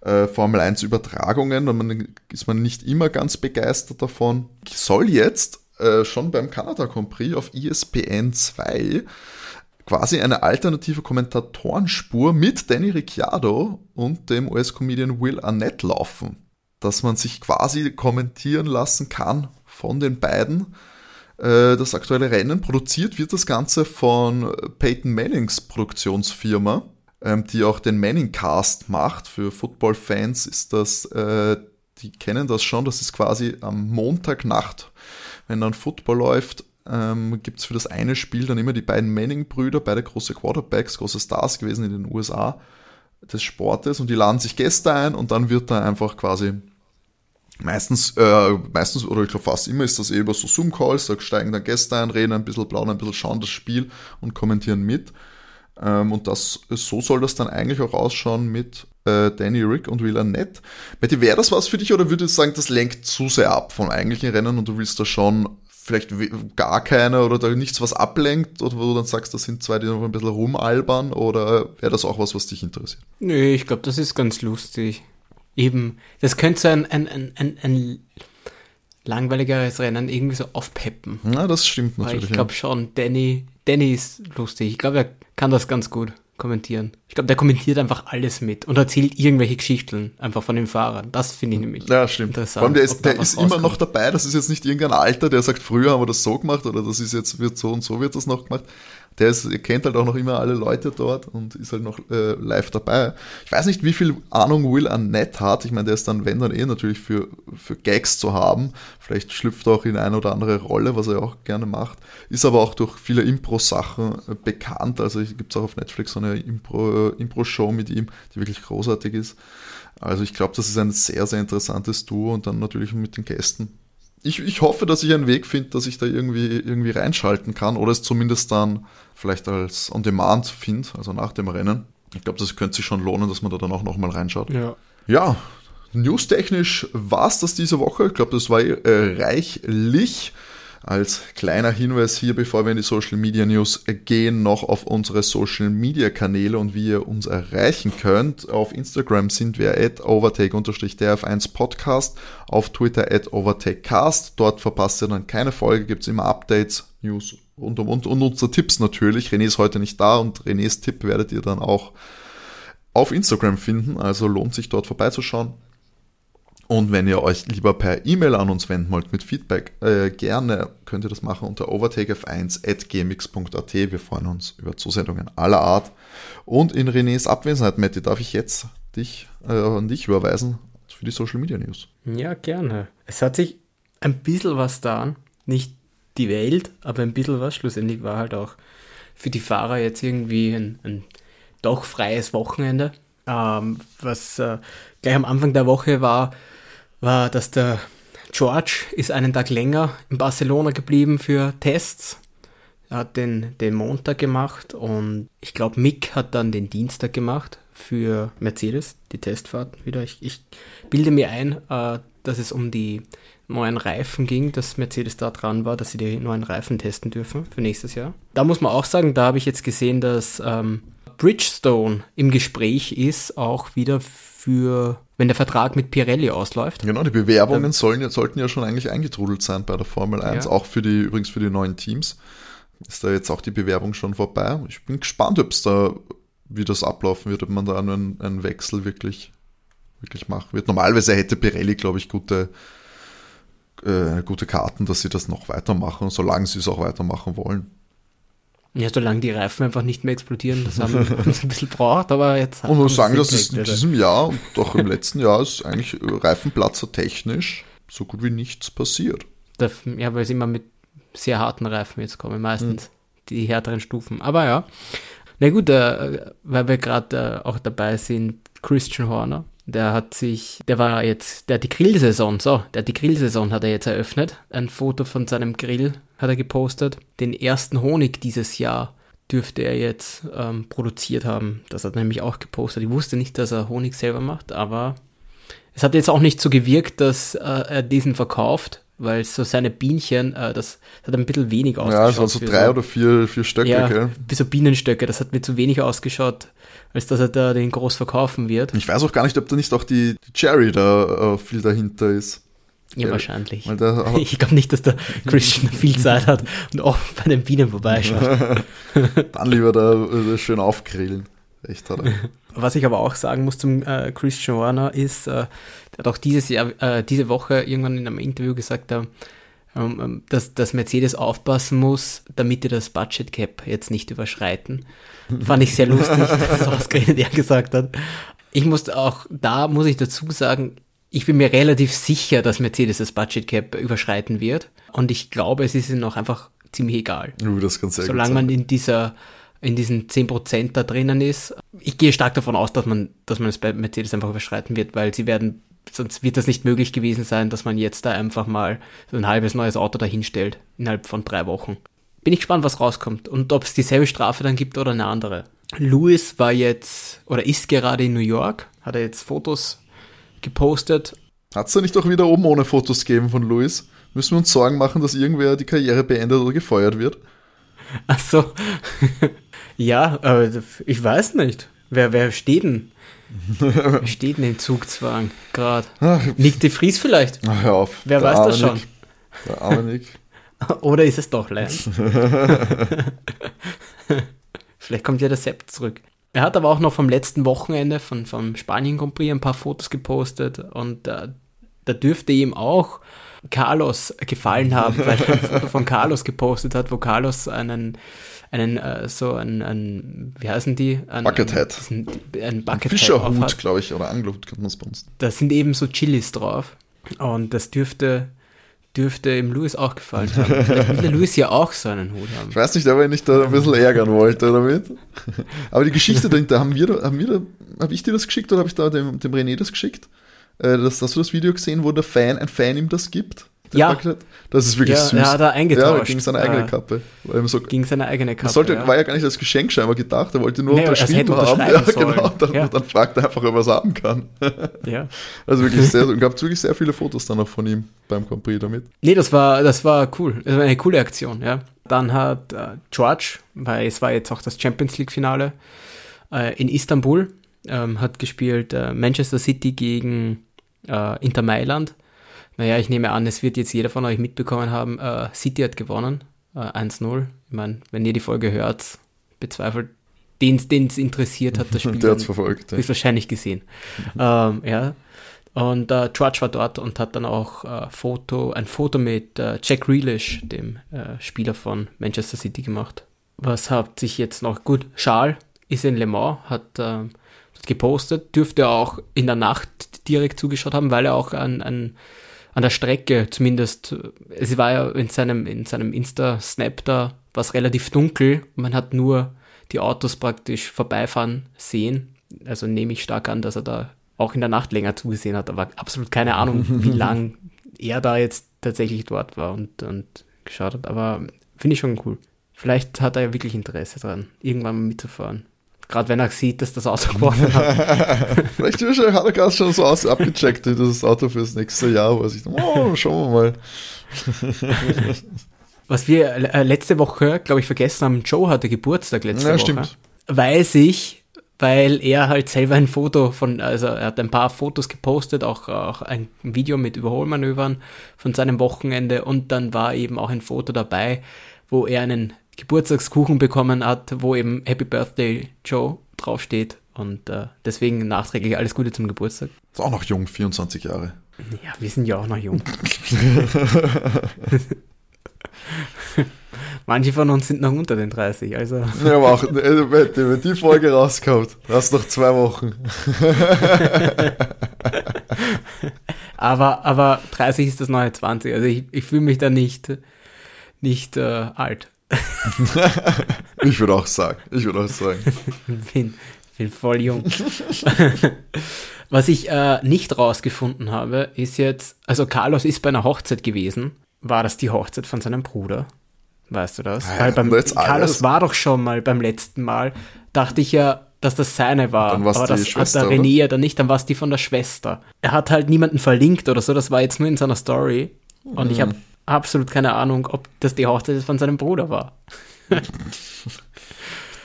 äh, Formel 1 Übertragungen. Und man ist man nicht immer ganz begeistert davon. Ich soll jetzt äh, schon beim Kanada Grand auf ESPN 2 quasi eine alternative Kommentatorenspur mit Danny Ricciardo und dem US-Comedian Will Arnett laufen. Dass man sich quasi kommentieren lassen kann von den beiden äh, das aktuelle Rennen. Produziert wird das Ganze von Peyton Mannings Produktionsfirma, ähm, die auch den Manning Cast macht. Für Football-Fans ist das, äh, die kennen das schon, das ist quasi am Montagnacht, wenn dann Football läuft, ähm, gibt es für das eine Spiel dann immer die beiden Manning-Brüder, beide große Quarterbacks, große Stars gewesen in den USA des Sportes und die laden sich Gäste ein und dann wird da einfach quasi Meistens, äh, meistens, oder ich glaube fast immer ist das eh über so Zoom-Calls, da steigen dann Gäste ein, reden ein bisschen, plaudern ein bisschen, schauen das Spiel und kommentieren mit. Ähm, und das, so soll das dann eigentlich auch ausschauen mit äh, Danny Rick und Will Arnett. Betty, wäre das was für dich oder würdest du sagen, das lenkt zu sehr ab von eigentlichen Rennen und du willst da schon vielleicht gar keine oder da nichts, was ablenkt oder wo du dann sagst, das sind zwei, die noch ein bisschen rumalbern oder wäre das auch was, was dich interessiert? Nö, ich glaube, das ist ganz lustig eben, das könnte so ein, ein, ein, ein, ein langweiligeres Rennen irgendwie so aufpeppen. Na, das stimmt natürlich. Weil ich glaube schon, Danny, Danny ist lustig. Ich glaube, er kann das ganz gut kommentieren. Ich glaube, der kommentiert einfach alles mit und erzählt irgendwelche Geschichten einfach von den Fahrern. Das finde ich nämlich ja, stimmt. interessant. Vor allem der ist, der ist immer noch dabei. Das ist jetzt nicht irgendein Alter, der sagt, früher haben wir das so gemacht oder das ist jetzt, wird so und so wird das noch gemacht der ist, kennt halt auch noch immer alle Leute dort und ist halt noch äh, live dabei. Ich weiß nicht, wie viel Ahnung Will Annette hat. Ich meine, der ist dann, wenn dann eh natürlich für, für Gags zu haben. Vielleicht schlüpft er auch in eine oder andere Rolle, was er auch gerne macht. Ist aber auch durch viele Impro-Sachen äh, bekannt. Also gibt es auch auf Netflix so eine äh, Impro-Show Impro mit ihm, die wirklich großartig ist. Also ich glaube, das ist ein sehr, sehr interessantes Duo und dann natürlich mit den Gästen ich, ich hoffe, dass ich einen Weg finde, dass ich da irgendwie, irgendwie reinschalten kann oder es zumindest dann vielleicht als On-Demand finde, also nach dem Rennen. Ich glaube, das könnte sich schon lohnen, dass man da dann auch nochmal reinschaut. Ja. Ja, newstechnisch war es das diese Woche. Ich glaube, das war äh, reichlich. Als kleiner Hinweis hier, bevor wir in die Social Media News gehen, noch auf unsere Social Media Kanäle und wie ihr uns erreichen könnt. Auf Instagram sind wir at overtake-df1 Podcast, auf Twitter at overtakecast. Dort verpasst ihr dann keine Folge, gibt es immer Updates, News und, und, und unsere Tipps natürlich. René ist heute nicht da und Renés Tipp werdet ihr dann auch auf Instagram finden, also lohnt sich dort vorbeizuschauen. Und wenn ihr euch lieber per E-Mail an uns wenden wollt mit Feedback, äh, gerne könnt ihr das machen unter overtakef1.gmx.at. Wir freuen uns über Zusendungen aller Art. Und in Renés Abwesenheit, Matti, darf ich jetzt dich äh, an dich überweisen für die Social Media News. Ja, gerne. Es hat sich ein bisschen was da, nicht die Welt, aber ein bisschen was. Schlussendlich war halt auch für die Fahrer jetzt irgendwie ein, ein doch freies Wochenende. Ähm, was äh, gleich am Anfang der Woche war, war, dass der George ist einen Tag länger in Barcelona geblieben für Tests. Er hat den, den Montag gemacht und ich glaube, Mick hat dann den Dienstag gemacht für Mercedes, die Testfahrt wieder. Ich, ich bilde mir ein, äh, dass es um die neuen Reifen ging, dass Mercedes da dran war, dass sie die neuen Reifen testen dürfen für nächstes Jahr. Da muss man auch sagen, da habe ich jetzt gesehen, dass ähm, Bridgestone im Gespräch ist, auch wieder für, wenn der Vertrag mit Pirelli ausläuft. Genau, die Bewerbungen sollen, sollten ja schon eigentlich eingetrudelt sein bei der Formel 1, ja. auch für die, übrigens für die neuen Teams. Ist da jetzt auch die Bewerbung schon vorbei? Ich bin gespannt, ob es da wie das ablaufen wird, ob man da einen, einen Wechsel wirklich, wirklich machen wird. Normalerweise hätte Pirelli, glaube ich, gute, äh, gute Karten, dass sie das noch weitermachen, solange sie es auch weitermachen wollen. Ja, solange die Reifen einfach nicht mehr explodieren, das haben wir ein bisschen braucht, aber jetzt Und muss sagen, dass es in diesem Jahr und auch im letzten Jahr ist eigentlich Reifenplatzer technisch so gut wie nichts passiert. Das, ja, weil sie immer mit sehr harten Reifen jetzt kommen, meistens hm. die härteren Stufen. Aber ja, na gut, äh, weil wir gerade äh, auch dabei sind, Christian Horner, der hat sich, der war jetzt, der hat die Grillsaison, so, der hat die Grillsaison hat er jetzt eröffnet. Ein Foto von seinem Grill hat er gepostet. Den ersten Honig dieses Jahr dürfte er jetzt ähm, produziert haben. Das hat er nämlich auch gepostet. Ich wusste nicht, dass er Honig selber macht, aber es hat jetzt auch nicht so gewirkt, dass äh, er diesen verkauft, weil so seine Bienchen, äh, das, das, hat ein bisschen wenig ausgeschaut. Ja, es waren so drei so, oder vier, vier Stöcke, ja, gell? So Bienenstöcke, das hat mir zu wenig ausgeschaut, als dass er da den groß verkaufen wird. Ich weiß auch gar nicht, ob da nicht auch die, die Cherry da äh, viel dahinter ist. Ja, wahrscheinlich. [LAUGHS] ich glaube nicht, dass der Christian viel Zeit hat und auch bei den Bienen vorbeischaut. [LAUGHS] Dann lieber da äh, schön aufgrillen. Echt, oder? [LAUGHS] Was ich aber auch sagen muss zum äh, Christian Warner ist, äh, der hat auch dieses Jahr, äh, diese Woche irgendwann in einem Interview gesagt, dass, dass Mercedes aufpassen muss, damit die das Budget Cap jetzt nicht überschreiten. Fand ich sehr lustig, [LAUGHS] dass das ausgerechnet er gesagt hat. Ich muss auch, da muss ich dazu sagen, ich bin mir relativ sicher, dass Mercedes das Budget Cap überschreiten wird. Und ich glaube, es ist ihnen auch einfach ziemlich egal. Uh, das kann sehr Solange man in dieser in diesen 10% da drinnen ist. Ich gehe stark davon aus, dass man, dass man es bei Mercedes einfach überschreiten wird, weil sie werden, sonst wird das nicht möglich gewesen sein, dass man jetzt da einfach mal so ein halbes neues Auto dahinstellt, innerhalb von drei Wochen. Bin ich gespannt, was rauskommt und ob es dieselbe Strafe dann gibt oder eine andere. Lewis war jetzt oder ist gerade in New York, hat er jetzt Fotos gepostet. Hat es da nicht auch wieder oben ohne Fotos gegeben von Luis? Müssen wir uns Sorgen machen, dass irgendwer die Karriere beendet oder gefeuert wird? Ach so. [LAUGHS] ja, äh, ich weiß nicht. Wer, wer steht denn? [LAUGHS] wer steht denn im Zugzwang gerade? Nick de Vries vielleicht? Ach, hör auf. Wer weiß das schon? Nick. Der arme Nick. [LAUGHS] Oder ist es doch Lance? [LAUGHS] vielleicht kommt ja der Sepp zurück. Er hat aber auch noch vom letzten Wochenende von, vom Spanien Grand Prix ein paar Fotos gepostet und äh, da dürfte ihm auch Carlos gefallen haben, [LAUGHS] weil er ein Foto von Carlos gepostet hat, wo Carlos einen, einen äh, so ein, ein, wie heißen die? Ein, Buckethead. Ein, ein Buckethead Fischerhut, glaube ich, oder Angelhut könnte man es uns. Da sind eben so Chilis drauf und das dürfte dürfte ihm Louis auch gefallen haben. Vielleicht will der Louis ja auch so einen Hut haben. Ich weiß nicht, ob er nicht da ein bisschen ärgern wollte damit. Aber die Geschichte dahinter, haben wir, haben wir, habe ich dir das geschickt oder habe ich da dem, dem René das geschickt? Äh, das, hast du das Video gesehen, wo der Fan, ein Fan ihm das gibt? Ja. Bucket? Das ist wirklich ja, süß. Ja, hat er eingetauscht. Ja, gegen seine eigene ja. Kappe. So, gegen seine eigene Kappe. Das sollte, ja. war ja gar nicht als Geschenk scheinbar gedacht, er wollte nur nee, unterschrieben haben. [LAUGHS] Ja, genau. Dann, ja. dann fragt er einfach, ob er es haben kann. [LAUGHS] Ja. Also wirklich sehr, und gab wirklich sehr viele Fotos dann auch von ihm beim Grand Prix damit. Nee, das war, das war cool. Das war eine coole Aktion, ja. Dann hat äh, George, weil es war jetzt auch das Champions League Finale, äh, in Istanbul, ähm, hat gespielt äh, Manchester City gegen äh, Inter Mailand naja, ich nehme an, es wird jetzt jeder von euch mitbekommen haben, äh, City hat gewonnen, äh, 1-0. Ich meine, wenn ihr die Folge hört, bezweifelt, den es interessiert hat, das [LAUGHS] Spiel. Der hat es verfolgt. Ja. Ist wahrscheinlich gesehen. ähm, ja. Und äh, George war dort und hat dann auch äh, Foto, ein Foto mit äh, Jack Grealish, dem äh, Spieler von Manchester City, gemacht. Was hat sich jetzt noch gut? Charles ist in Le Mans, hat äh, gepostet, dürfte auch in der Nacht direkt zugeschaut haben, weil er auch ein, ein an der Strecke zumindest, es war ja in seinem, in seinem Insta-Snap da, war es relativ dunkel. Man hat nur die Autos praktisch vorbeifahren sehen. Also nehme ich stark an, dass er da auch in der Nacht länger zugesehen hat, aber absolut keine Ahnung, wie [LAUGHS] lang er da jetzt tatsächlich dort war und, und geschaut hat. Aber finde ich schon cool. Vielleicht hat er ja wirklich Interesse dran, irgendwann mal mitzufahren. Gerade wenn er sieht, dass das Auto gewonnen hat. [LAUGHS] Vielleicht hat er gerade schon so aus abgecheckt, das Auto fürs nächste Jahr, wo ich oh, schauen wir mal. [LAUGHS] Was wir äh, letzte Woche, glaube ich, vergessen haben, Joe hatte Geburtstag letzte ja, Woche. Stimmt. Weiß ich, weil er halt selber ein Foto von, also er hat ein paar Fotos gepostet, auch, auch ein Video mit Überholmanövern von seinem Wochenende und dann war eben auch ein Foto dabei, wo er einen Geburtstagskuchen bekommen hat, wo eben Happy Birthday Joe draufsteht. Und äh, deswegen nachträglich alles Gute zum Geburtstag. Ist auch noch jung, 24 Jahre. Ja, wir sind ja auch noch jung. [LAUGHS] Manche von uns sind noch unter den 30, also. Ja, aber auch, äh, wenn, die Folge rauskommt, hast noch zwei Wochen. [LAUGHS] aber, aber 30 ist das neue 20, also ich, ich fühle mich da nicht, nicht äh, alt. [LAUGHS] ich würde auch sagen, ich würde auch sagen. [LAUGHS] bin, bin voll jung. [LAUGHS] Was ich äh, nicht rausgefunden habe, ist jetzt, also Carlos ist bei einer Hochzeit gewesen. War das die Hochzeit von seinem Bruder? Weißt du das? Ja, Weil beim Carlos alles. war doch schon mal beim letzten Mal, dachte ich ja, dass das seine war. Dann war's aber das Schwester, hat der? René ja dann nicht, dann war es die von der Schwester. Er hat halt niemanden verlinkt oder so, das war jetzt nur in seiner Story. Und ich habe Mhm. Absolut keine Ahnung, ob das die Hochzeit von seinem Bruder war.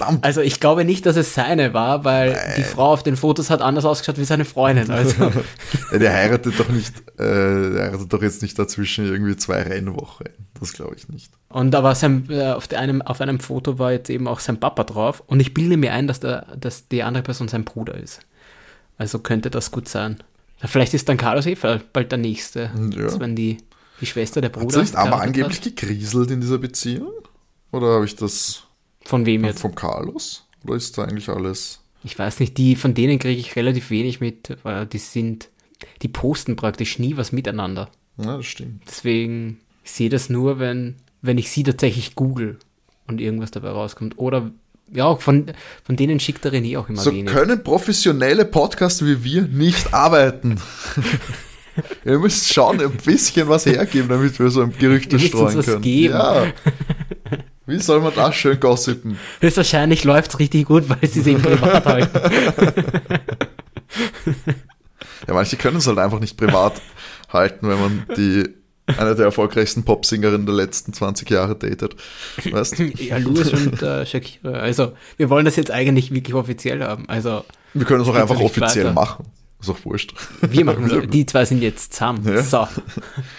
Verdammt. Also ich glaube nicht, dass es seine war, weil die Frau auf den Fotos hat anders ausgeschaut wie seine Freundin. Also [LAUGHS] der heiratet doch nicht, äh, der heiratet doch jetzt nicht dazwischen irgendwie zwei Rennwochen. Das glaube ich nicht. und aber sein, äh, auf, einem, auf einem Foto war jetzt eben auch sein Papa drauf. Und ich bilde mir ein, dass, der, dass die andere Person sein Bruder ist. Also könnte das gut sein. Vielleicht ist dann Carlos eh bald der Nächste. Ja. Wenn die, die Schwester der Hat Bruder. sie nicht aber angeblich gegrieselt in dieser Beziehung? Oder habe ich das hat. Von wem jetzt? vom Carlos? Oder ist da eigentlich alles? Ich weiß nicht, die, von denen kriege ich relativ wenig mit, weil die sind, die posten praktisch nie was miteinander. Ja, das stimmt. Deswegen, ich sehe das nur, wenn, wenn ich sie tatsächlich google und irgendwas dabei rauskommt. Oder, ja, von, von denen schickt der René auch immer So wenig. können professionelle Podcaster wie wir nicht arbeiten. [LAUGHS] [LAUGHS] Ihr müsst schauen, ein bisschen was hergeben, damit wir so ein uns streuen können. geben. Ja. [LAUGHS] Wie soll man das schön gossipen? Höchstwahrscheinlich läuft es richtig gut, weil sie es eben privat halten. [LAUGHS] Ja, manche können es halt einfach nicht privat halten, wenn man die eine der erfolgreichsten Popsingerinnen der letzten 20 Jahre datet. Weißt? Ja, Louis und äh, Shakira. Also, wir wollen das jetzt eigentlich wirklich offiziell haben. Also, Wir können es auch einfach offiziell weiter. machen. Ist auch wurscht. wir machen [LAUGHS] so. Die zwei sind jetzt zusammen. Ja. So.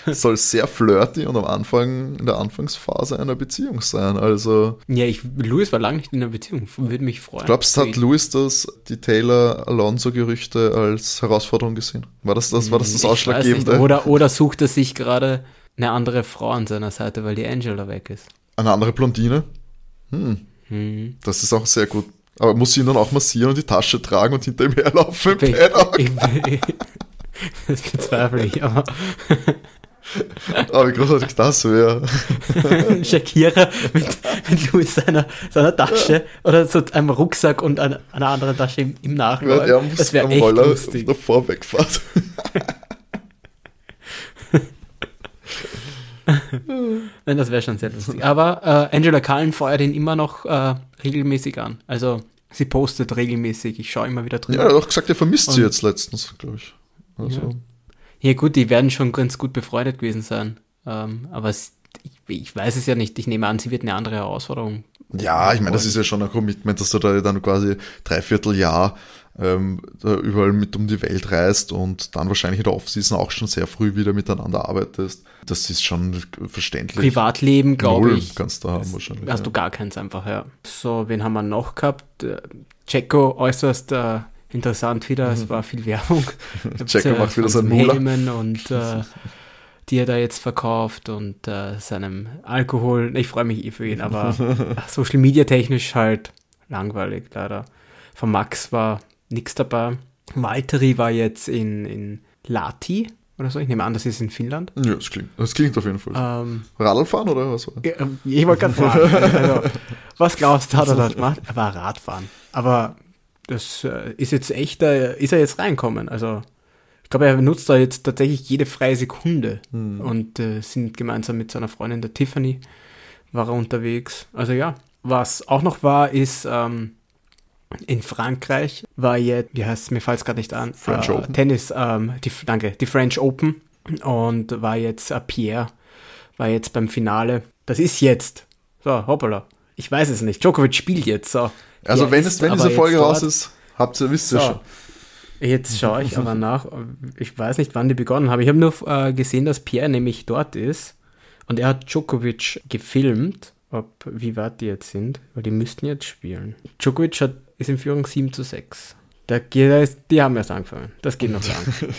Es [LAUGHS] soll sehr flirty und am Anfang, in der Anfangsphase einer Beziehung sein. Also, Ja, ich, Louis war lange nicht in einer Beziehung. Würde mich freuen. glaubst du, hat Louis das, die Taylor Alonso-Gerüchte als Herausforderung gesehen? War das das, war das, das Ausschlaggebende? Oder, oder sucht er sich gerade eine andere Frau an seiner Seite, weil die Angela weg ist. Eine andere Blondine? Hm, Hm. das ist auch sehr gut. Aber muss ihn dann auch massieren und die Tasche tragen und hinter ihm herlaufen ich, ich, [LAUGHS] das bezweifle ich, aber Oh, wie großartig das wäre. [LAUGHS] Shakira mit, mit Louis seiner, seiner Tasche oder so einem Rucksack und einer, einer anderen Tasche im, im. Er muss Das wäre echt Roller lustig. davor wegfahren. [LAUGHS] [LAUGHS] Nein, das wäre schon sehr lustig. Aber äh, Angela Cullen feuert ihn immer noch äh, regelmäßig an. Also sie postet regelmäßig. Ich schaue immer wieder Ja, drüber. er hat auch gesagt, er vermisst sie Und- jetzt letztens, glaube ich. Also, Ja gut, die werden schon ganz gut befreundet gewesen sein. Ähm, aber es, ich, ich weiß es ja nicht. Ich nehme an, sie wird eine andere Herausforderung. ja, ich meine, das ist ja schon ein Commitment, dass du da dann quasi dreiviertel Jahr ähm, überall mit um die Welt reist und dann wahrscheinlich in der Offseason auch schon sehr früh wieder miteinander arbeitest. Das ist schon verständlich. Privatleben, glaube ich. kannst du haben wahrscheinlich. Hast ja. du gar keins einfach, ja. So, wen haben wir noch gehabt? Äh, Checo äußerst äh, interessant wieder, es war viel Werbung. [LAUGHS] Checo Äh, macht wieder seinen Mula. Und äh, [LAUGHS] die er da jetzt verkauft und äh, seinem Alkohol. Ich freue mich eh für ihn, aber [LAUGHS] Social Media technisch halt langweilig, leider. Von Max war nichts dabei. Valtteri war jetzt in, in Lati oder so. Ich nehme an, das ist in Finnland. Ja, das klingt, das klingt auf jeden Fall. Ähm, Radlfahren oder was war? ja, ähm, Ich wollte gerade fragen, [LAUGHS] also, was glaubst du, hat er dort gemacht? Er war Radfahren. Aber das äh, ist jetzt echt, äh, ist er jetzt reinkommen. Also, ich glaube, er nutzt da jetzt tatsächlich jede freie Sekunde und äh, sind gemeinsam mit seiner Freundin, der Tiffany, war er unterwegs. Also ja, was auch noch war, ist ähm, in Frankreich war jetzt, wie heißt es, mir fällt es gerade nicht an, French äh, Open. Tennis, ähm, die, danke, die French Open und war jetzt äh, Pierre, war jetzt beim Finale. Das ist jetzt. So, hoppala. Ich weiß es nicht. Djokovic spielt jetzt. So. Also Pierre wenn, es, wenn diese Folge raus dort. ist, habt ihr, wisst ihr So. schon. Jetzt schaue ich aber nach. Ich weiß nicht, wann die begonnen haben. Ich habe nur äh, gesehen, dass Pierre nämlich dort ist. Und er hat Djokovic gefilmt ob, wie weit die jetzt sind, weil die müssten jetzt spielen. Djokovic hat, ist in Führung 7 zu 6. Da, geht- die haben erst angefangen. Das geht noch lang. [LAUGHS]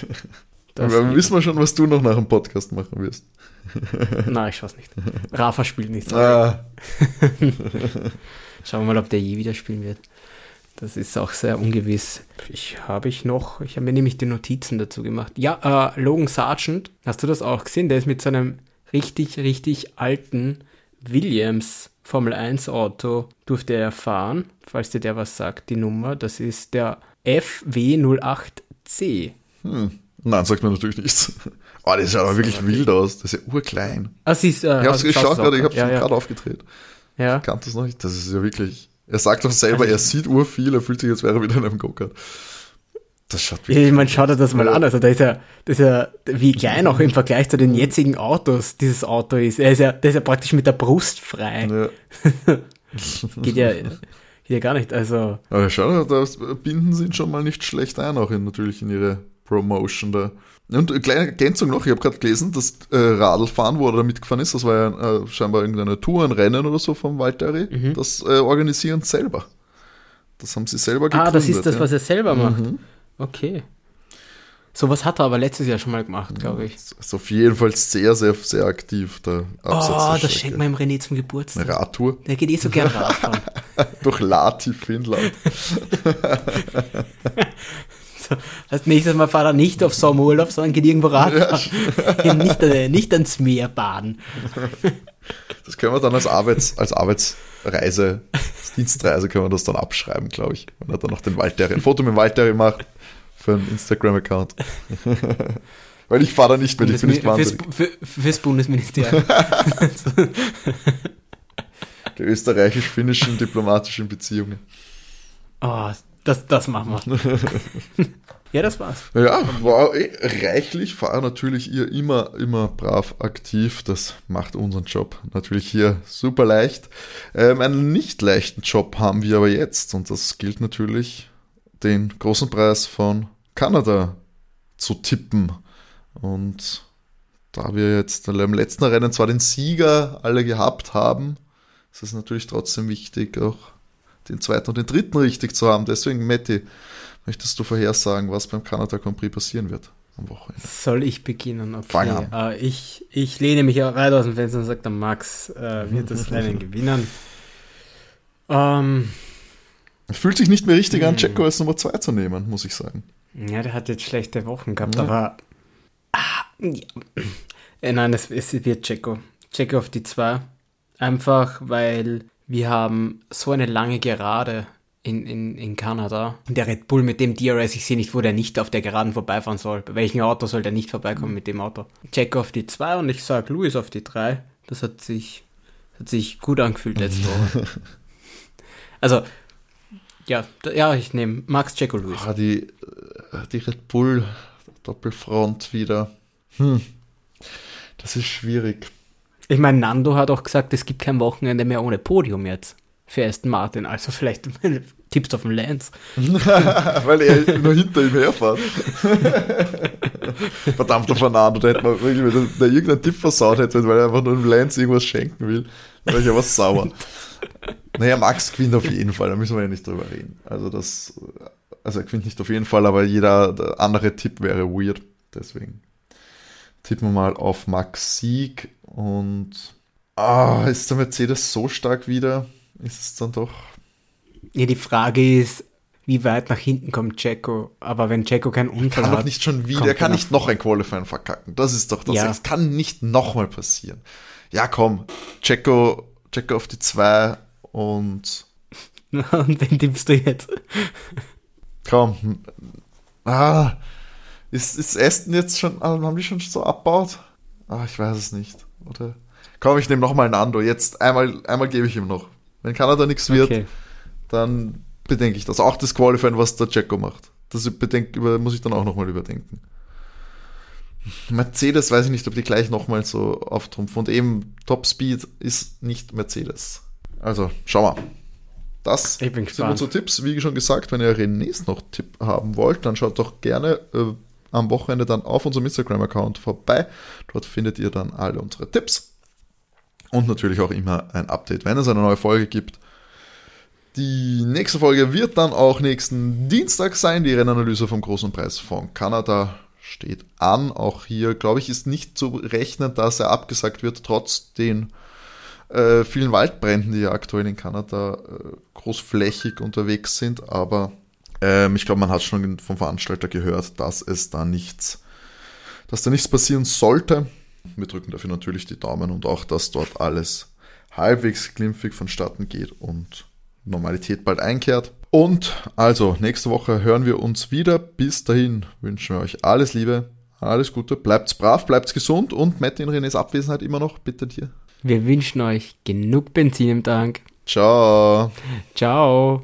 Das Aber wissen wir schon, was du noch nach dem Podcast machen wirst. [LAUGHS] Nein, ich schaue nicht. Rafa spielt nicht. Ah, [LAUGHS] Schauen wir mal, ob der je wieder spielen wird. Das ist auch sehr ungewiss. Ich habe ich noch, ich habe mir nämlich die Notizen dazu gemacht. Ja, äh, Logan Sargent, hast du das auch gesehen? Der ist mit seinem richtig, richtig alten Williams Formel 1 Auto, durfte er fahren, falls dir der was sagt, die Nummer. Das ist der FW08C. hm. Nein, sagt mir natürlich nichts. [LAUGHS] Oh, das sieht aber wirklich wild aus. Das ist ja urklein. Ah, siehst, äh, Ich hab's also du gerade, ich hab's ja, ja. gerade aufgedreht. ja. Ich kannte das noch nicht. Das ist ja wirklich. Er sagt doch selber, er sieht urviel, er fühlt sich, als wäre er wieder in einem Go-Kart. Das schaut Ja, wirklich. ich meine, schau dir das mal Ja. an. Also da ist ja, das ist ja, wie klein auch im [LAUGHS] Vergleich zu den jetzigen Autos dieses Auto ist. Er ist ja, der ist ja praktisch mit der Brust frei. Ja. [LAUGHS] Geht ja, geht ja gar nicht. Also, Aber schau, da binden sie ihn schon mal nicht schlecht ein, auch in, natürlich in ihre Promotion da. Und eine kleine Ergänzung noch, ich habe gerade gelesen, das äh, Radlfahren, wo er da mitgefahren ist, das war ja äh, scheinbar irgendeine Tour, ein Rennen oder so vom Valtteri, Mhm. das äh, organisieren sie selber. Das haben sie selber gegründet. ah, das ist das, ja. was er selber macht. Mhm. Okay. Sowas hat er aber letztes Jahr schon mal gemacht, glaube ich. Ist auf jeden Fall sehr, sehr, sehr aktiv, der Absatz Oh, der das schenkt man ihm René zum Geburtstag. Eine Radtour Der geht eh so gern Radfahren. [LAUGHS] durch Lati, Finnland. [LAUGHS] so, das nächste Mal fahrt er nicht auf Sommerurlaub, sondern geht irgendwo Radfahren. [LAUGHS] nicht, äh, nicht ans Meer baden. Das können wir dann als Arbeits, als Arbeitsreise, als Dienstreise können wir das dann abschreiben, glaube ich. Wenn er dann noch den Waldterry, ein Foto mit dem Waldterry macht für einen Instagram-Account. [LAUGHS] Weil ich fahre da nicht mit, ich bin nicht fürs, wahnsinnig. für, fürs Bundesministerium. [LAUGHS] [LAUGHS] Die österreichisch-finnischen diplomatischen Beziehungen. Oh, das, das machen wir. ja, das war's. Ja, war eh reichlich, war natürlich ihr immer, immer brav aktiv. Das macht unseren Job natürlich hier super leicht. Ähm, einen nicht leichten Job haben wir aber jetzt und das gilt natürlich, den großen Preis von Kanada zu tippen. Und da wir jetzt im letzten Rennen zwar den Sieger alle gehabt haben, ist es natürlich trotzdem wichtig, auch den zweiten und den dritten richtig zu haben. Deswegen, Matti, möchtest du vorhersagen, was beim Kanada Grand Prix passieren wird am Wochenende? Soll ich beginnen? Okay. Äh, ich, ich lehne mich ja weit aus dem Fenster und sage, der Max äh, wird das [LAUGHS] Rennen gewinnen. Ähm, Es fühlt sich nicht mehr richtig an, Hm. Checo als Nummer 2 zu nehmen, muss ich sagen. Ja, der hat jetzt schlechte Wochen gehabt, Ja. aber. Ah, ja. [CLEARS THROAT] Äh, nein, es, es wird Checo. Checo auf die 2. Einfach, weil wir haben so eine lange Gerade in, in, in Kanada. Und der Red Bull mit dem DRS, ich sehe nicht, wo der nicht auf der Geraden vorbeifahren soll. Bei welchem Auto soll der nicht vorbeikommen mit dem Auto? Checo auf die 2 und ich sage Louis auf die 3. Das hat sich, hat sich gut angefühlt letzte Woche. [LAUGHS] also, ja, ja, ich nehme Max Checo Louis. Ah, die, äh, die Red Bull Doppelfront wieder. Hm. Das ist schwierig. Ich meine, Nando hat auch gesagt, es gibt kein Wochenende mehr ohne Podium jetzt für Aston Martin. Also vielleicht tippst du auf den Lance. [LAUGHS] Weil er nur hinter ihm herfährt. [LAUGHS] Verdammter Fernando, da hätte man wirklich, wenn der irgendeinen Tipp versaut hätte, weil er einfach nur dem Lance irgendwas schenken will, wäre ich aber sauer. [LAUGHS] Naja, Max gewinnt auf jeden Fall, da müssen wir ja nicht drüber reden. Also das, also er gewinnt nicht auf jeden Fall, aber jeder andere Tipp wäre weird. Deswegen tippen wir mal auf Max Sieg und ah, ist der Mercedes so stark wieder? Ist es dann doch Ja, die Frage ist, wie weit nach hinten kommt Checo. Aber wenn Checo keinen Unfall kann doch hat, nicht schon wieder, er kann nicht noch ein Qualifying verkacken. Das ist doch das. Ja. Das kann nicht nochmal passieren. Ja, komm, Checo, Checo auf die zwei und [LAUGHS] und wen tippst du jetzt? komm. Ah, ist, ist Aston jetzt schon, ah, haben die schon so abbaut? Ah, ich weiß es nicht. Oder? Komm, ich nehme nochmal einen Ando. Jetzt einmal, einmal gebe ich ihm noch. Wenn Kanada nichts wird, Okay. dann bedenke ich das. Auch das Qualifying, was der Checo macht. Das bedenk, über, muss ich dann auch nochmal überdenken. Mercedes weiß ich nicht, ob die gleich nochmal so auftrumpfen. Und eben Top Speed ist nicht Mercedes. Also, schau mal. Das sind unsere Tipps. Wie schon gesagt, wenn ihr Renés noch Tipp haben wollt, dann schaut doch gerne äh, am Wochenende dann auf unserem Instagram-Account vorbei. Dort findet ihr dann alle unsere Tipps. und natürlich auch immer ein Update, wenn es eine neue Folge gibt. Die nächste Folge wird dann auch nächsten Dienstag sein. Die Rennanalyse vom Großen Preis von Kanada steht an. Auch hier, glaube ich, ist nicht zu rechnen, dass er abgesagt wird, trotz den äh, vielen Waldbränden, die ja aktuell in Kanada äh, großflächig unterwegs sind. Aber ähm, ich glaube, man hat schon vom Veranstalter gehört, dass es da nichts, dass da nichts passieren sollte. Wir drücken dafür natürlich die Daumen und auch, dass dort alles halbwegs glimpfig vonstatten geht und Normalität bald einkehrt. Und also, nächste Woche hören wir uns wieder. Bis dahin wünschen wir euch alles Liebe, alles Gute, bleibt brav, bleibt gesund und Matt in Renés Abwesenheit immer noch, bitte dir. Wir wünschen euch genug Benzin im Tank. Ciao. Ciao.